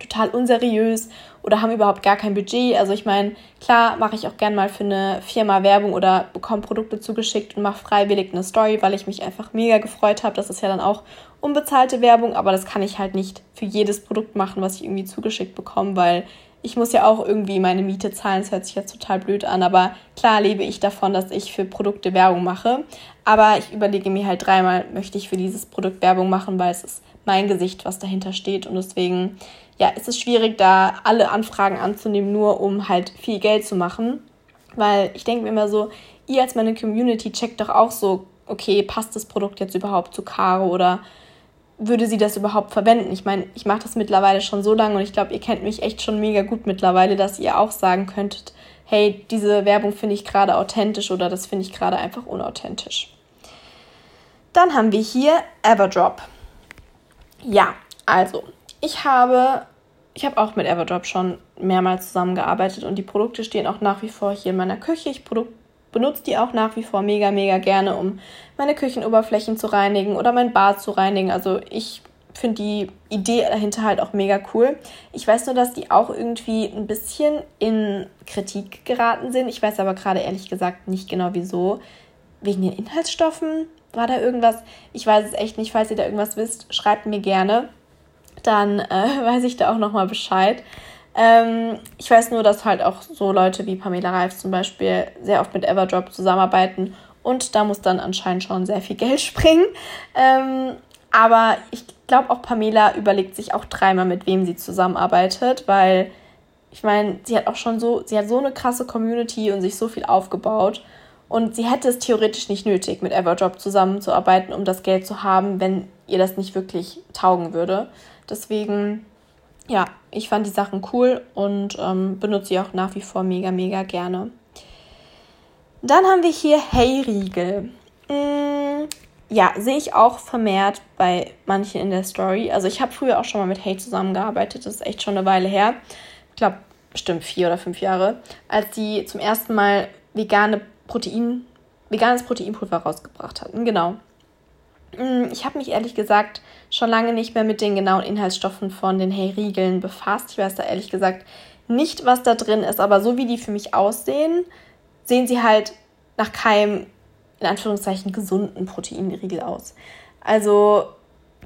Speaker 1: total unseriös oder haben überhaupt gar kein Budget. Also ich meine, klar mache ich auch gern mal für eine Firma Werbung oder bekomme Produkte zugeschickt und mache freiwillig eine Story, weil ich mich einfach mega gefreut habe. Das ist ja dann auch unbezahlte Werbung, aber das kann ich halt nicht für jedes Produkt machen, was ich irgendwie zugeschickt bekomme, weil ich muss ja auch irgendwie meine Miete zahlen. Das hört sich jetzt total blöd an, aber klar lebe ich davon, dass ich für Produkte Werbung mache. Aber ich überlege mir halt dreimal, möchte ich für dieses Produkt Werbung machen, weil es ist mein Gesicht, was dahinter steht. Und deswegen, ja, ist es schwierig, da alle Anfragen anzunehmen, nur um halt viel Geld zu machen. Weil ich denke mir immer so, ihr als meine Community checkt doch auch so, okay, passt das Produkt jetzt überhaupt zu Caro oder würde sie das überhaupt verwenden? Ich meine, ich mache das mittlerweile schon so lange und ich glaube, ihr kennt mich echt schon mega gut mittlerweile, dass ihr auch sagen könntet, hey, diese Werbung finde ich gerade authentisch oder das finde ich gerade einfach unauthentisch. Dann haben wir hier Everdrop. Ja, also, ich habe, ich habe auch mit Everdrop schon mehrmals zusammengearbeitet und die Produkte stehen auch nach wie vor hier in meiner Küche. Ich benutze die auch nach wie vor mega, mega gerne, um meine Küchenoberflächen zu reinigen oder mein Bad zu reinigen. Also ich finde die Idee dahinter halt auch mega cool. Ich weiß nur, dass die auch irgendwie ein bisschen in Kritik geraten sind. Ich weiß aber gerade ehrlich gesagt nicht genau wieso. Wegen den Inhaltsstoffen war da irgendwas? Ich weiß es echt nicht. Falls ihr da irgendwas wisst, schreibt mir gerne. Dann äh, [laughs] weiß ich da auch nochmal Bescheid. Ähm, ich weiß nur, dass halt auch so Leute wie Pamela Reif zum Beispiel sehr oft mit Everdrop zusammenarbeiten und da muss dann anscheinend schon sehr viel [laughs] Geld springen. Ähm, aber ich glaube auch Pamela überlegt sich auch dreimal, mit wem sie zusammenarbeitet, weil ich meine, sie hat auch schon so, sie hat so eine krasse Community und sich so viel aufgebaut. Und sie hätte es theoretisch nicht nötig, mit Everdrop zusammenzuarbeiten, um das Geld zu haben, wenn ihr das nicht wirklich taugen würde. Deswegen, ja, ich fand die Sachen cool und ähm, benutze sie auch nach wie vor mega, mega gerne. Dann haben wir hier Hey Riegel. Mm, ja, sehe ich auch vermehrt bei manchen in der Story. Also ich habe früher auch schon mal mit Hey zusammengearbeitet, das ist echt schon eine Weile her. Ich glaube, bestimmt vier oder fünf Jahre, als die zum ersten Mal vegane Protein, veganes Proteinpulver rausgebracht hatten. Genau. Mm, ich habe mich ehrlich gesagt schon lange nicht mehr mit den genauen Inhaltsstoffen von den Hey-Riegeln befasst. Ich weiß da ehrlich gesagt nicht, was da drin ist, aber so wie die für mich aussehen, sehen sie halt nach keinem, in Anführungszeichen, gesunden Proteinriegel aus. Also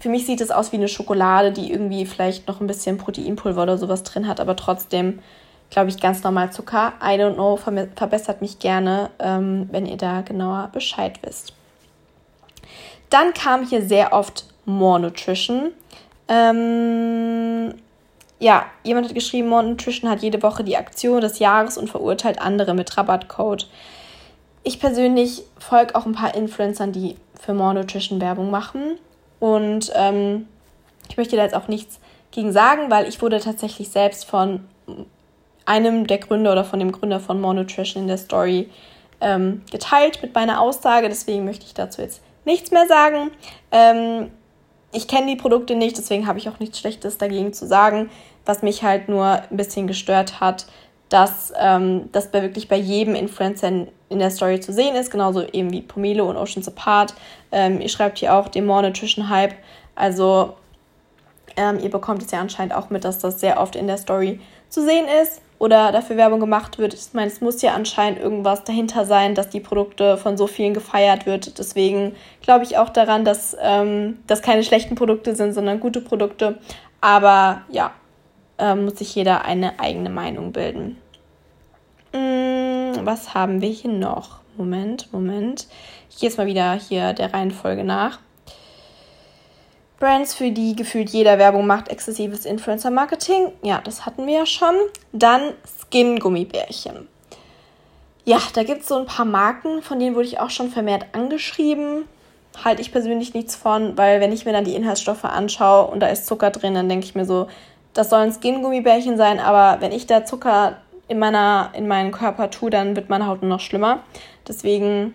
Speaker 1: für mich sieht es aus wie eine Schokolade, die irgendwie vielleicht noch ein bisschen Proteinpulver oder sowas drin hat, aber trotzdem glaube ich, ganz normal Zucker. I don't know, verbessert mich gerne, ähm, wenn ihr da genauer Bescheid wisst. Dann kam hier sehr oft More Nutrition. Ähm, ja, jemand hat geschrieben, More Nutrition hat jede Woche die Aktion des Jahres und verurteilt andere mit Rabattcode. Ich persönlich folge auch ein paar Influencern, die für More Nutrition Werbung machen. Und ähm, ich möchte da jetzt auch nichts gegen sagen, weil ich wurde tatsächlich selbst von einem der Gründer oder von dem Gründer von More Nutrition in der Story ähm, geteilt mit meiner Aussage. Deswegen möchte ich dazu jetzt nichts mehr sagen. Ähm, ich kenne die Produkte nicht, deswegen habe ich auch nichts Schlechtes dagegen zu sagen. Was mich halt nur ein bisschen gestört hat, dass ähm, das bei wirklich bei jedem Influencer in, der Story zu sehen ist, genauso eben wie Pomelo und Oceans Apart. Ähm, ihr schreibt hier auch den More Nutrition Hype. Also Ähm, ihr bekommt es ja anscheinend auch mit, dass das sehr oft in der Story zu sehen ist oder dafür Werbung gemacht wird. Ich meine, es muss ja anscheinend irgendwas dahinter sein, dass die Produkte von so vielen gefeiert wird. Deswegen glaube ich auch daran, dass ähm, das keine schlechten Produkte sind, sondern gute Produkte. Aber ja, äh, muss sich jeder eine eigene Meinung bilden. Hm, was haben wir hier noch? Moment, Moment. Ich gehe jetzt mal wieder hier der Reihenfolge nach. Brands, für die gefühlt jeder Werbung macht, exzessives Influencer-Marketing. Ja, das hatten wir ja schon. Dann Skin-Gummibärchen. Ja, da gibt es so ein paar Marken, von denen wurde ich auch schon vermehrt angeschrieben. Halte ich persönlich nichts von, weil wenn ich mir dann die Inhaltsstoffe anschaue und da ist Zucker drin, dann denke ich mir so, das sollen Skin-Gummibärchen sein, aber wenn ich da Zucker in, meiner, in meinen Körper tue, dann wird meine Haut noch schlimmer. Deswegen,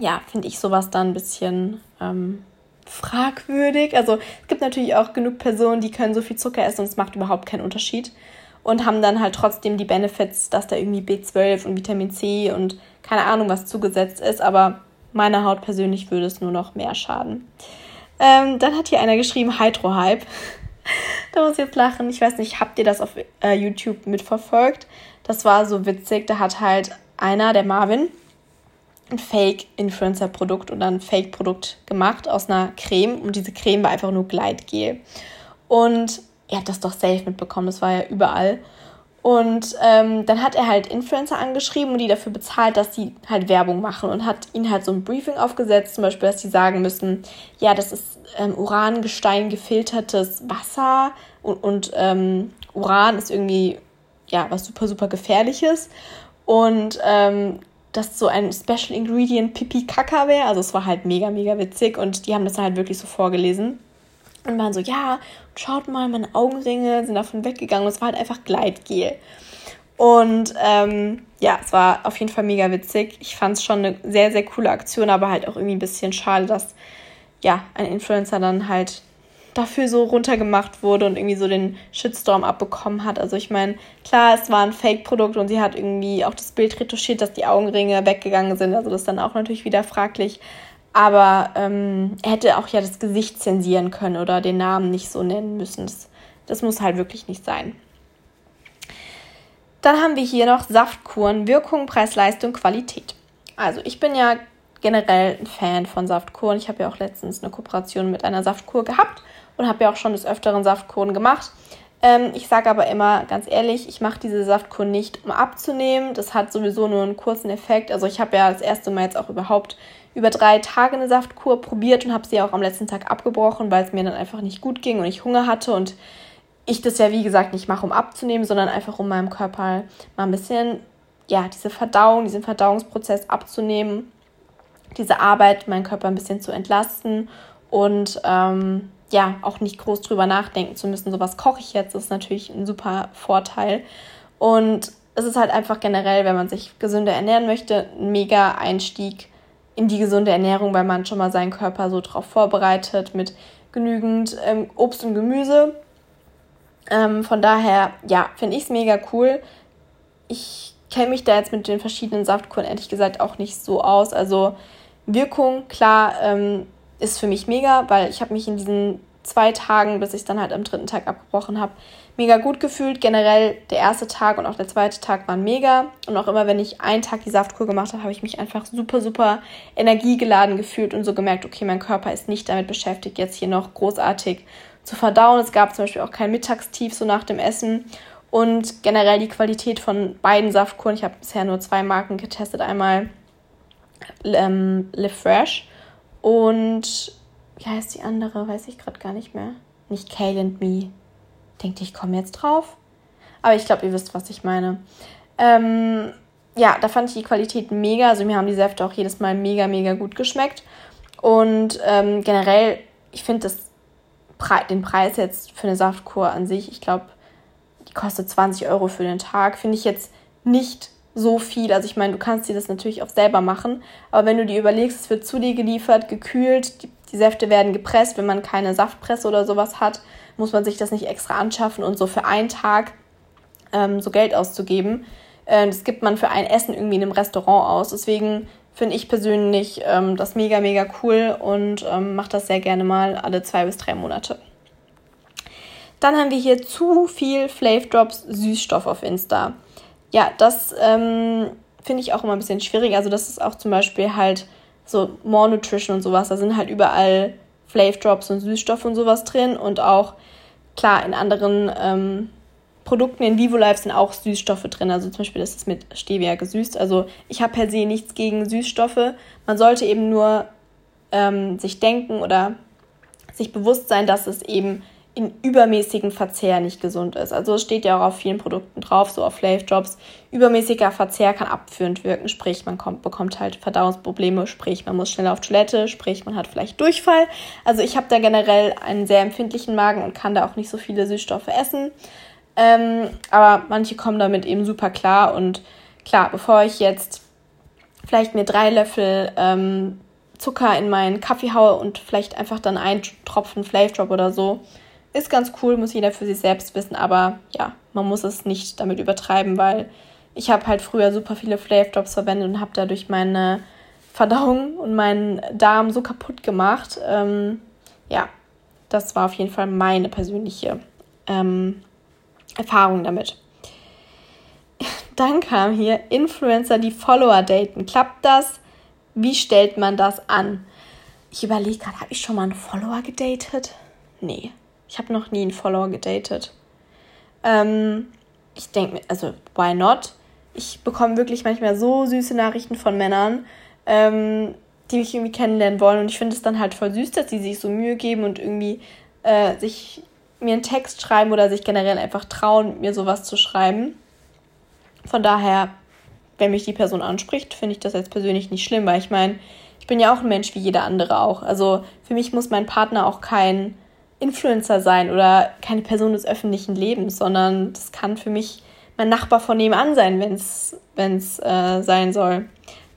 Speaker 1: ja, finde ich sowas dann ein bisschen ähm, fragwürdig. Also es gibt natürlich auch genug Personen, die können so viel Zucker essen und es macht überhaupt keinen Unterschied. Und haben dann halt trotzdem die Benefits, dass da irgendwie B12 und Vitamin C und keine Ahnung was zugesetzt ist. Aber meiner Haut persönlich würde es nur noch mehr schaden. Ähm, dann hat hier einer geschrieben, Hydrohype. [laughs] da muss ich jetzt lachen. Ich weiß nicht, habt ihr das auf äh, YouTube mitverfolgt? Das war so witzig. Da hat halt einer, der Marvin, ein Fake-Influencer-Produkt oder ein Fake-Produkt gemacht aus einer Creme und diese Creme war einfach nur Gleitgel. Und er hat das doch safe mitbekommen, das war ja überall. Und ähm, dann hat er halt Influencer angeschrieben und die dafür bezahlt, dass sie halt Werbung machen und hat ihnen halt so ein Briefing aufgesetzt, zum Beispiel, dass sie sagen müssen, ja, das ist ähm, Urangestein gefiltertes Wasser und, und ähm, Uran ist irgendwie ja was super, super gefährliches. Und ähm, dass so ein Special Ingredient Pipi Kaka wäre. Also es war halt mega, mega witzig und die haben das halt wirklich so vorgelesen. Und waren so, ja, schaut mal, meine Augenringe sind davon weggegangen und es war halt einfach Gleitgel. Und ähm, ja, es war auf jeden Fall mega witzig. Ich fand es schon eine sehr, sehr coole Aktion, aber halt auch irgendwie ein bisschen schade, dass ja, ein Influencer dann halt dafür so runtergemacht wurde und irgendwie so den Shitstorm abbekommen hat. Also ich meine, klar, es war ein Fake-Produkt und sie hat irgendwie auch das Bild retuschiert, dass die Augenringe weggegangen sind. Also das ist dann auch natürlich wieder fraglich. Aber ähm, er hätte auch ja das Gesicht zensieren können oder den Namen nicht so nennen müssen. Das, das muss halt wirklich nicht sein. Dann haben wir hier noch Saftkuren, Wirkung, Preis, Leistung, Qualität. Also ich bin ja generell ein Fan von Saftkuren. Ich habe ja auch letztens eine Kooperation mit einer Saftkur gehabt und habe ja auch schon des Öfteren Saftkuren gemacht. Ähm, ich sage aber immer ganz ehrlich, ich mache diese Saftkur nicht, um abzunehmen. Das hat sowieso nur einen kurzen Effekt. Also ich habe ja das erste Mal jetzt auch überhaupt über drei Tage eine Saftkur probiert und habe sie auch am letzten Tag abgebrochen, weil es mir dann einfach nicht gut ging und ich Hunger hatte und ich das ja wie gesagt nicht mache, um abzunehmen, sondern einfach um meinem Körper mal ein bisschen, ja, diese Verdauung, diesen Verdauungsprozess abzunehmen, diese Arbeit, meinen Körper ein bisschen zu entlasten und ähm, ja, auch nicht groß drüber nachdenken zu müssen, so was koche ich jetzt, ist natürlich ein super Vorteil. Und es ist halt einfach generell, wenn man sich gesünder ernähren möchte, ein mega Einstieg in die gesunde Ernährung, weil man schon mal seinen Körper so drauf vorbereitet mit genügend ähm, Obst und Gemüse. Ähm, von daher, ja, finde ich es mega cool. Ich kenne mich da jetzt mit den verschiedenen Saftkuren ehrlich gesagt auch nicht so aus. Also Wirkung, klar, ähm, ist für mich mega, weil ich habe mich in diesen zwei Tagen, bis ich dann halt am dritten Tag abgebrochen habe, mega gut gefühlt. Generell der erste Tag und auch der zweite Tag waren mega. Und auch immer, wenn ich einen Tag die Saftkur gemacht habe, habe ich mich einfach super, super energiegeladen gefühlt und so gemerkt, okay, mein Körper ist nicht damit beschäftigt, jetzt hier noch großartig zu verdauen. Es gab zum Beispiel auch kein Mittagstief so nach dem Essen. Und generell die Qualität von beiden Saftkuren. Ich habe bisher nur zwei Marken getestet. Einmal ähm, Live Fresh und wie heißt die andere? Weiß ich gerade gar nicht mehr. Nicht Kale and Me. Denkt, ich komme jetzt drauf. Aber ich glaube, ihr wisst, was ich meine. Ähm, ja, da fand ich die Qualität mega. Also mir haben die Säfte auch jedes Mal mega, mega gut geschmeckt. Und ähm, generell, ich finde Pre den Preis jetzt für eine Saftkur an sich, ich glaube, die kostet 20 Euro für den Tag, finde ich jetzt nicht so viel. Also ich meine, du kannst dir das natürlich auch selber machen, aber wenn du dir überlegst, es wird zu dir geliefert, gekühlt, die, die Säfte werden gepresst, wenn man keine Saftpresse oder sowas hat, muss man sich das nicht extra anschaffen und so für einen Tag ähm, so Geld auszugeben. Äh, das gibt man für ein Essen irgendwie in einem Restaurant aus. Deswegen finde ich persönlich ähm, das mega, mega cool und ähm, mache das sehr gerne mal alle zwei bis drei Monate. Dann haben wir hier zu viel Flav Drops Süßstoff auf Insta. Ja, das ähm, finde ich auch immer ein bisschen schwierig. Also das ist auch zum Beispiel halt so More Nutrition und sowas. Da sind halt überall Flav und Süßstoff und sowas drin. Und auch, klar, in anderen ähm, Produkten in Vivo Life sind auch Süßstoffe drin. Also zum Beispiel ist es mit Stevia gesüßt. Also ich habe per se nichts gegen Süßstoffe. Man sollte eben nur ähm, sich denken oder sich bewusst sein, dass es eben in übermäßigen Verzehr nicht gesund ist. Also es steht ja auch auf vielen Produkten drauf, so auf Flav Drops. Übermäßiger Verzehr kann abführend wirken, sprich man kommt, bekommt halt Verdauungsprobleme, sprich man muss schnell auf Toilette, sprich man hat vielleicht Durchfall. Also ich habe da generell einen sehr empfindlichen Magen und kann da auch nicht so viele Süßstoffe essen. Ähm, aber manche kommen damit eben super klar und klar, bevor ich jetzt vielleicht mir drei Löffel ähm, Zucker in meinen Kaffee haue und vielleicht einfach dann einen Tropfen Flav oder so, ist ganz cool, muss jeder für sich selbst wissen, aber ja, man muss es nicht damit übertreiben, weil ich habe halt früher super viele Flav Drops verwendet und habe dadurch meine Verdauung und meinen Darm so kaputt gemacht. Ähm, ja, das war auf jeden Fall meine persönliche ähm, Erfahrung damit. Dann kam hier Influencer, die Follower daten. Klappt das? Wie stellt man das an? Ich überlege gerade, habe ich schon mal einen Follower gedatet? Nee. Ich habe noch nie einen Follower gedatet. Ähm, ich denke mir, also, why not? Ich bekomme wirklich manchmal so süße Nachrichten von Männern, ähm, die mich irgendwie kennenlernen wollen. Und ich finde es dann halt voll süß, dass sie sich so Mühe geben und irgendwie äh, sich mir einen Text schreiben oder sich generell einfach trauen, mir sowas zu schreiben. Von daher, wenn mich die Person anspricht, finde ich das jetzt persönlich nicht schlimm, weil ich meine, ich bin ja auch ein Mensch wie jeder andere auch. Also für mich muss mein Partner auch kein Influencer sein oder keine Person des öffentlichen Lebens, sondern das kann für mich mein Nachbar von nebenan sein, wenn es äh, sein soll.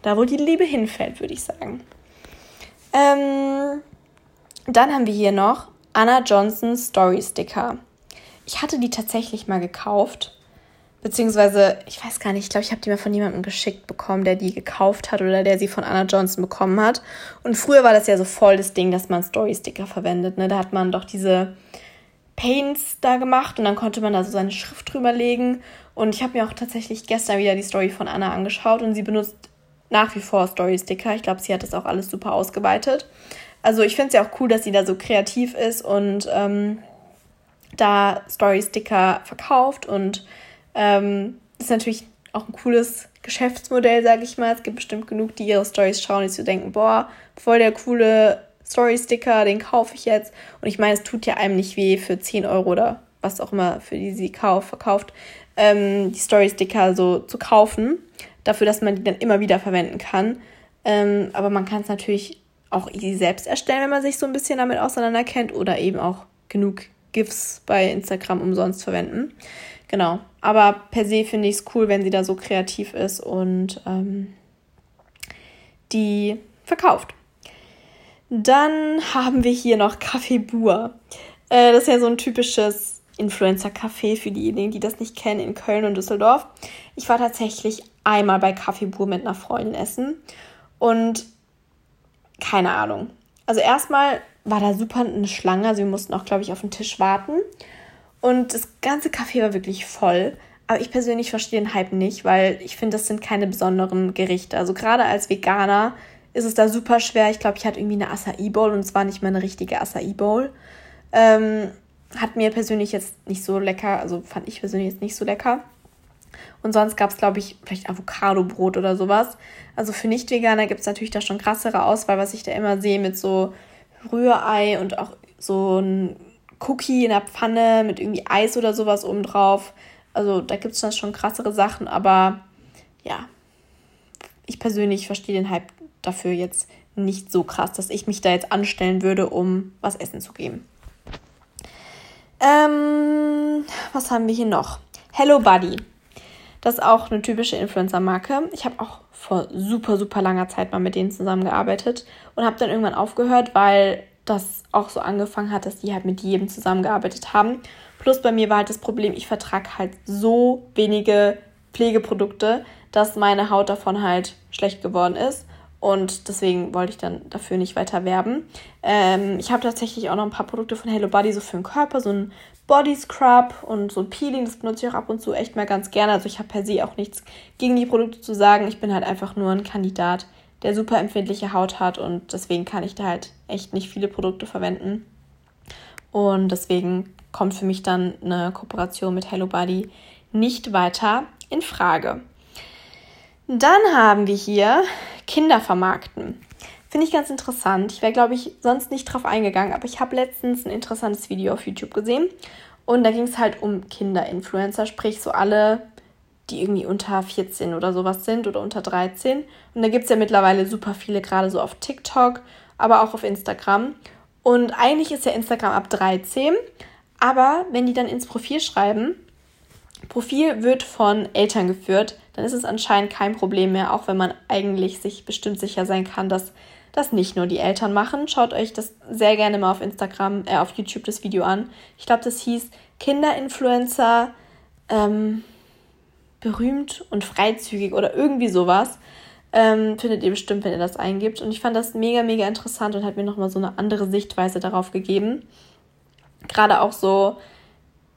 Speaker 1: Da, wo die Liebe hinfällt, würde ich sagen. Ähm, dann haben wir hier noch Anna Johnson Story Sticker. Ich hatte die tatsächlich mal gekauft. Beziehungsweise, ich weiß gar nicht, ich glaube, ich habe die mal von jemandem geschickt bekommen, der die gekauft hat oder der sie von Anna Johnson bekommen hat. Und früher war das ja so voll das Ding, dass man Story-Sticker verwendet. Ne? Da hat man doch diese Paints da gemacht und dann konnte man da so seine Schrift drüber legen. Und ich habe mir auch tatsächlich gestern wieder die Story von Anna angeschaut und sie benutzt nach wie vor Story-Sticker. Ich glaube, sie hat das auch alles super ausgeweitet. Also ich finde es ja auch cool, dass sie da so kreativ ist und ähm, da Story-Sticker verkauft und ähm, ist natürlich auch ein cooles Geschäftsmodell, sage ich mal. Es gibt bestimmt genug, die ihre Stories schauen, die sich denken, boah, voll der coole Story-Sticker, den kaufe ich jetzt. Und ich meine, es tut ja einem nicht weh für 10 Euro oder was auch immer, für die sie kauf, verkauft, ähm, die Story-Sticker so zu kaufen, dafür, dass man die dann immer wieder verwenden kann. Ähm, aber man kann es natürlich auch easy selbst erstellen, wenn man sich so ein bisschen damit auseinanderkennt oder eben auch genug GIFs bei Instagram umsonst verwenden. Genau. Aber per se finde ich es cool, wenn sie da so kreativ ist und ähm, die verkauft. Dann [laughs] haben wir hier noch Café Bur. Äh, das ist ja so ein typisches Influencer-Café für diejenigen, die das nicht kennen, in Köln und Düsseldorf. Ich war tatsächlich einmal bei Café Bur mit einer Freundin essen und keine Ahnung. Also erstmal war da super eine Schlange, also wir mussten auch, glaube ich, auf den Tisch warten. Und das ganze Café war wirklich voll. Aber ich persönlich verstehe den Hype nicht, weil ich finde, das sind keine besonderen Gerichte. Also gerade als Veganer ist es da super schwer. Ich glaube, ich hatte irgendwie eine Acai Bowl und es war nicht mal eine richtige Acai Bowl. Ähm, hat mir persönlich jetzt nicht so lecker, also fand ich persönlich jetzt nicht so lecker. Und sonst gab es, glaube ich, vielleicht Avocado-Brot oder sowas. Also für Nicht-Veganer gibt es natürlich da schon krassere Auswahl, was ich da immer sehe mit so Rührei und auch so ein Cookie in der Pfanne mit irgendwie Eis oder sowas obendrauf. Also da gibt es dann schon krassere Sachen, aber ja, ich persönlich verstehe den Hype dafür jetzt nicht so krass, dass ich mich da jetzt anstellen würde, um was essen zu geben. Ähm, was haben wir hier noch? Hello Buddy. Das ist auch eine typische Influencer-Marke. Ich habe auch vor super, super langer Zeit mal mit denen zusammengearbeitet und habe dann irgendwann aufgehört, weil das auch so angefangen hat, dass die halt mit jedem zusammengearbeitet haben. Plus bei mir war halt das Problem, ich vertrage halt so wenige Pflegeprodukte, dass meine Haut davon halt schlecht geworden ist. Und deswegen wollte ich dann dafür nicht weiter werben. Ähm, ich habe tatsächlich auch noch ein paar Produkte von Hello Body so für den Körper, so ein Body Scrub und so ein Peeling, das benutze ich auch ab und zu echt mal ganz gerne. Also ich habe per se auch nichts gegen die Produkte zu sagen. Ich bin halt einfach nur ein Kandidat, der super empfindliche Haut hat und deswegen kann ich da halt echt nicht viele Produkte verwenden. Und deswegen kommt für mich dann eine Kooperation mit Hello Body nicht weiter in Frage. Dann haben wir hier Kindervermarkten. Finde ich ganz interessant. Ich wäre, glaube ich, sonst nicht drauf eingegangen, aber ich habe letztens ein interessantes Video auf YouTube gesehen und da ging es halt um Kinderinfluencer, sprich so alle, die irgendwie unter 14 oder sowas sind oder unter 13. Und da gibt es ja mittlerweile super viele, gerade so auf TikTok, aber auch auf Instagram. Und eigentlich ist ja Instagram ab 13, aber wenn die dann ins Profil schreiben, Profil wird von Eltern geführt, dann ist es anscheinend kein Problem mehr, auch wenn man eigentlich sich bestimmt sicher sein kann, dass das nicht nur die Eltern machen. Schaut euch das sehr gerne mal auf Instagram, äh, auf YouTube das Video an. Ich glaube, das hieß Kinderinfluencer ähm, berühmt und freizügig oder irgendwie sowas. Ähm, findet ihr bestimmt, wenn ihr das eingibt. Und ich fand das mega, mega interessant und hat mir nochmal so eine andere Sichtweise darauf gegeben. Gerade auch so,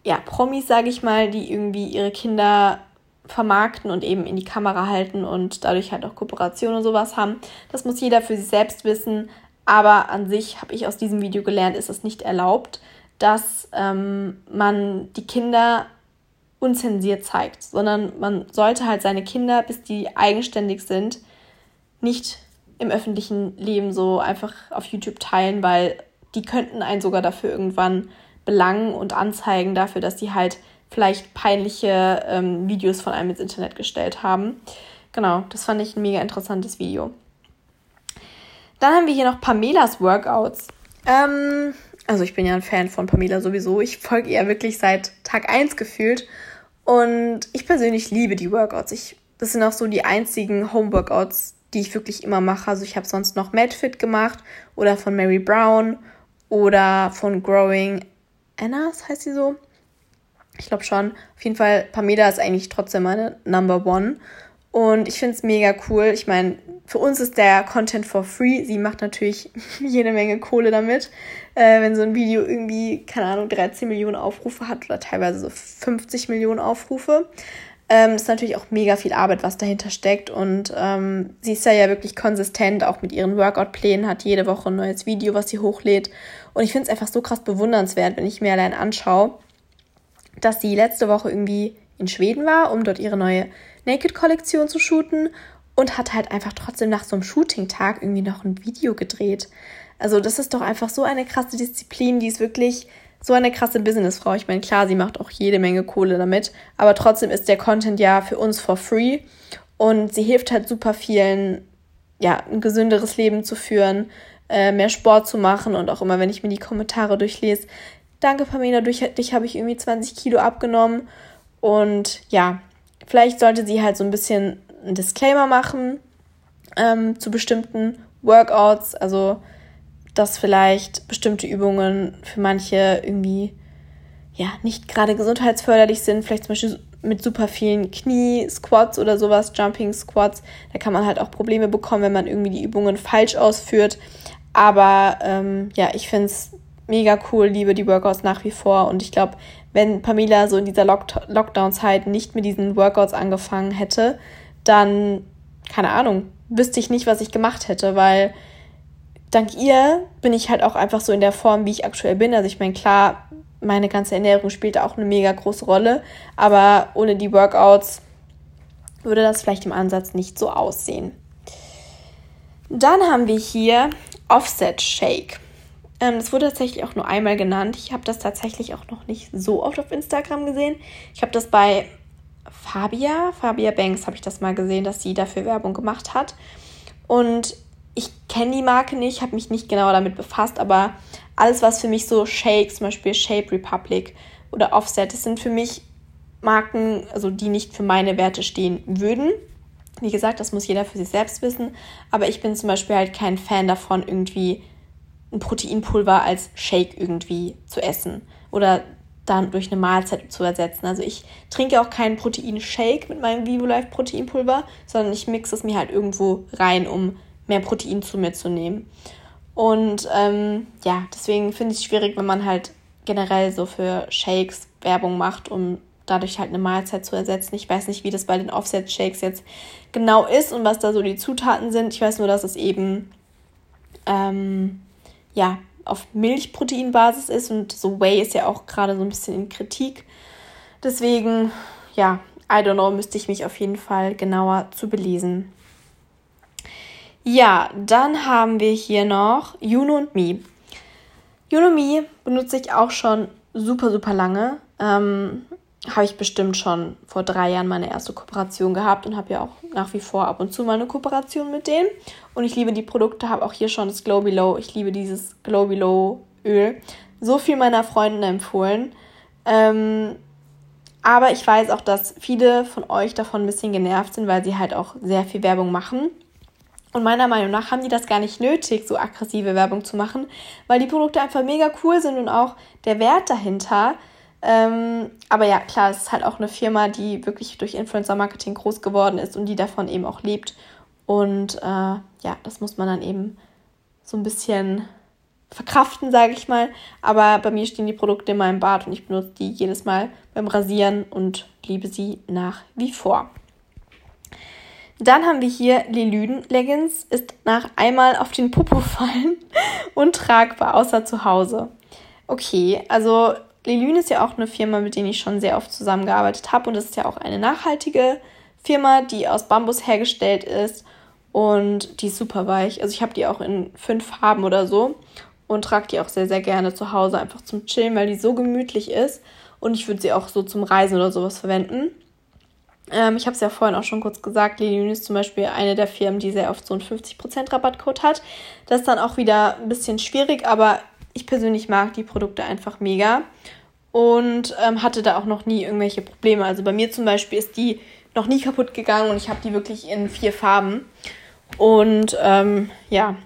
Speaker 1: ja, Promis, sage ich mal, die irgendwie ihre Kinder vermarkten und eben in die Kamera halten und dadurch halt auch Kooperationen und sowas haben. Das muss jeder für sich selbst wissen. Aber an sich habe ich aus diesem Video gelernt, ist es nicht erlaubt, dass ähm, man die Kinder unzensiert zeigt, sondern man sollte halt seine Kinder, bis die eigenständig sind, nicht im öffentlichen Leben so einfach auf YouTube teilen, weil die könnten einen sogar dafür irgendwann belangen und anzeigen dafür, dass die halt vielleicht peinliche ähm, Videos von einem ins Internet gestellt haben. Genau, das fand ich ein mega interessantes Video. Dann haben wir hier noch Pamelas Workouts. Ähm, also ich bin ja ein Fan von Pamela sowieso. Ich folge ihr wirklich seit Tag 1 gefühlt. Und ich persönlich liebe die Workouts. Ich, das sind auch so die einzigen Home-Workouts, die ich wirklich immer mache. Also ich habe sonst noch MadFit gemacht oder von Mary Brown oder von Growing Annas heißt sie so. Ich glaube schon. Auf jeden Fall, Pamela ist eigentlich trotzdem meine Number One. Und ich finde es mega cool. Ich meine, für uns ist der Content for free. Sie macht natürlich [laughs] jede Menge Kohle damit. Äh, wenn so ein Video irgendwie, keine Ahnung, 13 Millionen Aufrufe hat oder teilweise so 50 Millionen Aufrufe. Ähm, ist natürlich auch mega viel Arbeit, was dahinter steckt. Und ähm, sie ist ja, ja wirklich konsistent, auch mit ihren Workout-Plänen, hat jede Woche ein neues Video, was sie hochlädt. Und ich finde es einfach so krass bewundernswert, wenn ich mir allein anschaue, dass sie letzte Woche irgendwie in Schweden war, um dort ihre neue Naked-Kollektion zu shooten und hat halt einfach trotzdem nach so einem Shooting-Tag irgendwie noch ein Video gedreht. Also das ist doch einfach so eine krasse Disziplin, die ist wirklich so eine krasse Businessfrau. Ich meine, klar, sie macht auch jede Menge Kohle damit, aber trotzdem ist der Content ja für uns for free und sie hilft halt super vielen, ja, ein gesünderes Leben zu führen, äh, mehr Sport zu machen und auch immer, wenn ich mir die Kommentare durchlese, danke Pamela, durch dich habe ich irgendwie 20 Kilo abgenommen. Und ja, vielleicht sollte sie halt so ein bisschen einen Disclaimer machen ähm, zu bestimmten Workouts. Also, dass vielleicht bestimmte Übungen für manche irgendwie ja nicht gerade gesundheitsförderlich sind. Vielleicht zum Beispiel mit super vielen Knie-Squats oder sowas, Jumping-Squats. Da kann man halt auch Probleme bekommen, wenn man irgendwie die Übungen falsch ausführt. Aber ähm, ja, ich finde es mega cool, liebe die Workouts nach wie vor. Und ich glaube, wenn Pamela so in dieser Lock Lockdown-Zeit nicht mit diesen Workouts angefangen hätte, dann, keine Ahnung, wüsste ich nicht, was ich gemacht hätte, weil dank ihr bin ich halt auch einfach so in der Form, wie ich aktuell bin. Also ich meine, klar, meine ganze Ernährung spielt auch eine mega große Rolle, aber ohne die Workouts würde das vielleicht im Ansatz nicht so aussehen. Dann haben wir hier Offset Shake. Ähm, das wurde tatsächlich auch nur einmal genannt. Ich habe das tatsächlich auch noch nicht so oft auf Instagram gesehen. Ich habe das bei Fabia, Fabia Banks, habe ich das mal gesehen, dass sie dafür Werbung gemacht hat. Und ich kenne die Marke nicht, habe mich nicht genau damit befasst, aber alles, was für mich so Shakes, zum Beispiel Shape Republic oder Offset, das sind für mich Marken, also die nicht für meine Werte stehen würden. Wie gesagt, das muss jeder für sich selbst wissen, aber ich bin zum Beispiel halt kein Fan davon, irgendwie ein Proteinpulver als Shake irgendwie zu essen oder dann durch eine Mahlzeit zu ersetzen. Also ich trinke auch keinen Proteinshake mit meinem Vivo Life Proteinpulver, sondern ich mixe es mir halt irgendwo rein, um mehr Protein zu mir zu nehmen. Und ähm, ja, deswegen finde ich es schwierig, wenn man halt generell so für Shakes Werbung macht, um dadurch halt eine Mahlzeit zu ersetzen. Ich weiß nicht, wie das bei den Offset-Shakes jetzt genau ist und was da so die Zutaten sind. Ich weiß nur, dass es eben ähm, ja, auf Milchproteinbasis ist und so Whey ist ja auch gerade so ein bisschen in Kritik. Deswegen, ja, I don't know, müsste ich mich auf jeden Fall genauer zu belesen. Ja, dann haben wir hier noch Juno und Me. Juno Me benutze ich auch schon super, super lange. Ähm, habe ich bestimmt schon vor drei Jahren meine erste Kooperation gehabt und habe ja auch nach wie vor ab und zu meine Kooperation mit denen. Und ich liebe die Produkte, habe auch hier schon das Glow Below. Ich liebe dieses Glow Below Öl. So viel meiner Freundin empfohlen. Ähm, aber ich weiß auch, dass viele von euch davon ein bisschen genervt sind, weil sie halt auch sehr viel Werbung machen. Und meiner Meinung nach haben die das gar nicht nötig, so aggressive Werbung zu machen, weil die Produkte einfach mega cool sind und auch der Wert dahinter ähm, aber ja, klar, es ist halt auch eine Firma, die wirklich durch Influencer-Marketing groß geworden ist und die davon eben auch lebt. Und äh, ja, das muss man dann eben so ein bisschen verkraften, sage ich mal. Aber bei mir stehen die Produkte in meinem Bad und ich benutze die jedes Mal beim Rasieren und liebe sie nach wie vor. Dann haben wir hier Lelyden Leggings, ist nach einmal auf den Popo [laughs] fallen und tragbar, außer zu Hause. Okay, also Lelyn ist ja auch eine Firma, mit der ich schon sehr oft zusammengearbeitet habe und es ist ja auch eine nachhaltige Firma, die aus Bambus hergestellt ist und die ist super weich. Also ich habe die auch in fünf Farben oder so und trage die auch sehr, sehr gerne zu Hause einfach zum Chillen, weil die so gemütlich ist und ich würde sie auch so zum Reisen oder sowas verwenden. Ähm, ich habe es ja vorhin auch schon kurz gesagt, Lelyn ist zum Beispiel eine der Firmen, die sehr oft so einen 50% Rabattcode hat. Das ist dann auch wieder ein bisschen schwierig, aber ich persönlich mag die Produkte einfach mega und ähm, hatte da auch noch nie irgendwelche Probleme. Also bei mir zum Beispiel ist die noch nie kaputt gegangen und ich habe die wirklich in vier Farben. Und ähm, ja,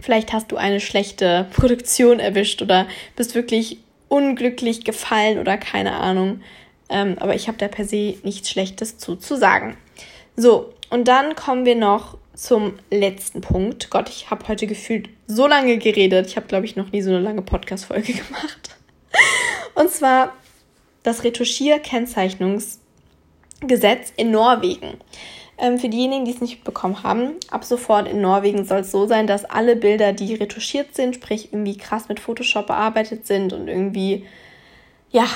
Speaker 1: vielleicht hast du eine schlechte Produktion erwischt oder bist wirklich unglücklich gefallen oder keine Ahnung. Ähm, aber ich habe da per se nichts Schlechtes zu, zu sagen. So, und dann kommen wir noch zum letzten Punkt. Gott, ich habe heute gefühlt so lange geredet. Ich habe, glaube ich, noch nie so eine lange Podcast-Folge [laughs] gemacht. Und zwar das Retuschier-Kennzeichnungsgesetz in Norwegen. Ähm, für diejenigen, die es nicht bekommen haben, ab sofort in Norwegen soll es so sein, dass alle Bilder, die retuschiert sind, sprich irgendwie krass mit Photoshop bearbeitet sind und irgendwie, ja,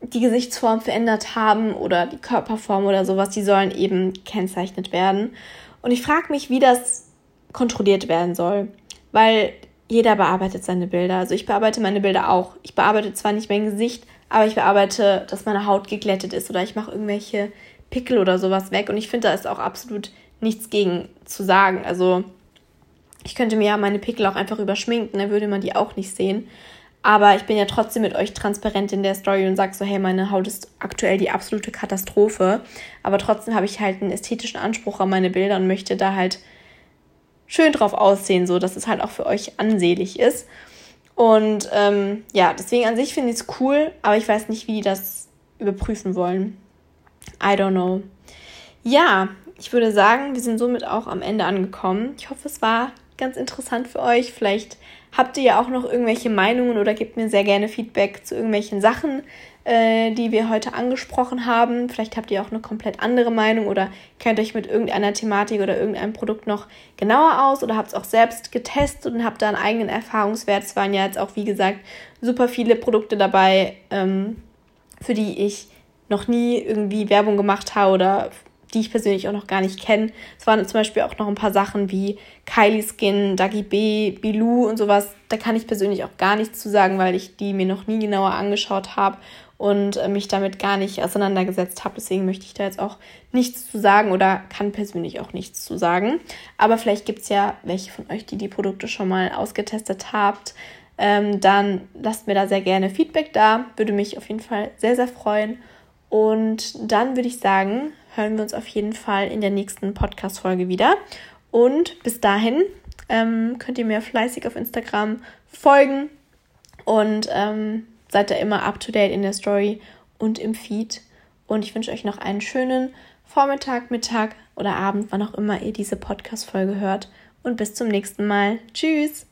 Speaker 1: die Gesichtsform verändert haben oder die Körperform oder sowas, die sollen eben kennzeichnet werden. Und ich frage mich, wie das kontrolliert werden soll. Weil jeder bearbeitet seine Bilder. Also ich bearbeite meine Bilder auch. Ich bearbeite zwar nicht mein Gesicht, aber ich bearbeite, dass meine Haut geglättet ist oder ich mache irgendwelche Pickel oder sowas weg. Und ich finde, da ist auch absolut nichts gegen zu sagen. Also ich könnte mir ja meine Pickel auch einfach überschminken, dann würde man die auch nicht sehen. Aber ich bin ja trotzdem mit euch transparent in der Story und sage so, hey, meine Haut ist aktuell die absolute Katastrophe. Aber trotzdem habe ich halt einen ästhetischen Anspruch an meine Bilder und möchte da halt schön drauf aussehen, so dass es halt auch für euch ansehlich ist. Und ähm, ja, deswegen an sich finde ich es cool, aber ich weiß nicht, wie die das überprüfen wollen. I don't know. Ja, ich würde sagen, wir sind somit auch am Ende angekommen. Ich hoffe, es war ganz interessant für euch. Vielleicht habt ihr ja auch noch irgendwelche Meinungen oder gebt mir sehr gerne Feedback zu irgendwelchen Sachen, äh, die wir heute angesprochen haben. Vielleicht habt ihr auch eine komplett andere Meinung oder kennt euch mit irgendeiner Thematik oder irgendeinem Produkt noch genauer aus oder habt es auch selbst getestet und habt da einen eigenen Erfahrungswert. Es waren ja jetzt auch, wie gesagt, super viele Produkte dabei, ähm, für die ich noch nie irgendwie Werbung gemacht habe oder die ich persönlich auch noch gar nicht kenne. Es waren zum Beispiel auch noch ein paar Sachen wie Kylie Skin, Dagi B, Bilou und sowas. Da kann ich persönlich auch gar nichts zu sagen, weil ich die mir noch nie genauer angeschaut habe und äh, mich damit gar nicht auseinandergesetzt habe. Deswegen möchte ich da jetzt auch nichts zu sagen oder kann persönlich auch nichts zu sagen. Aber vielleicht gibt es ja welche von euch, die die Produkte schon mal ausgetestet habt. Ähm, dann lasst mir da sehr gerne Feedback da. Würde mich auf jeden Fall sehr, sehr freuen. Und dann würde ich sagen, hören wir uns auf jeden Fall in der nächsten Podcast-Folge wieder. Und bis dahin ähm, könnt ihr mir fleißig auf Instagram folgen und ähm, seid da immer up to date in der Story und im Feed. Und ich wünsche euch noch einen schönen Vormittag, Mittag oder Abend, wann auch immer ihr diese Podcast-Folge hört. Und bis zum nächsten Mal. Tschüss!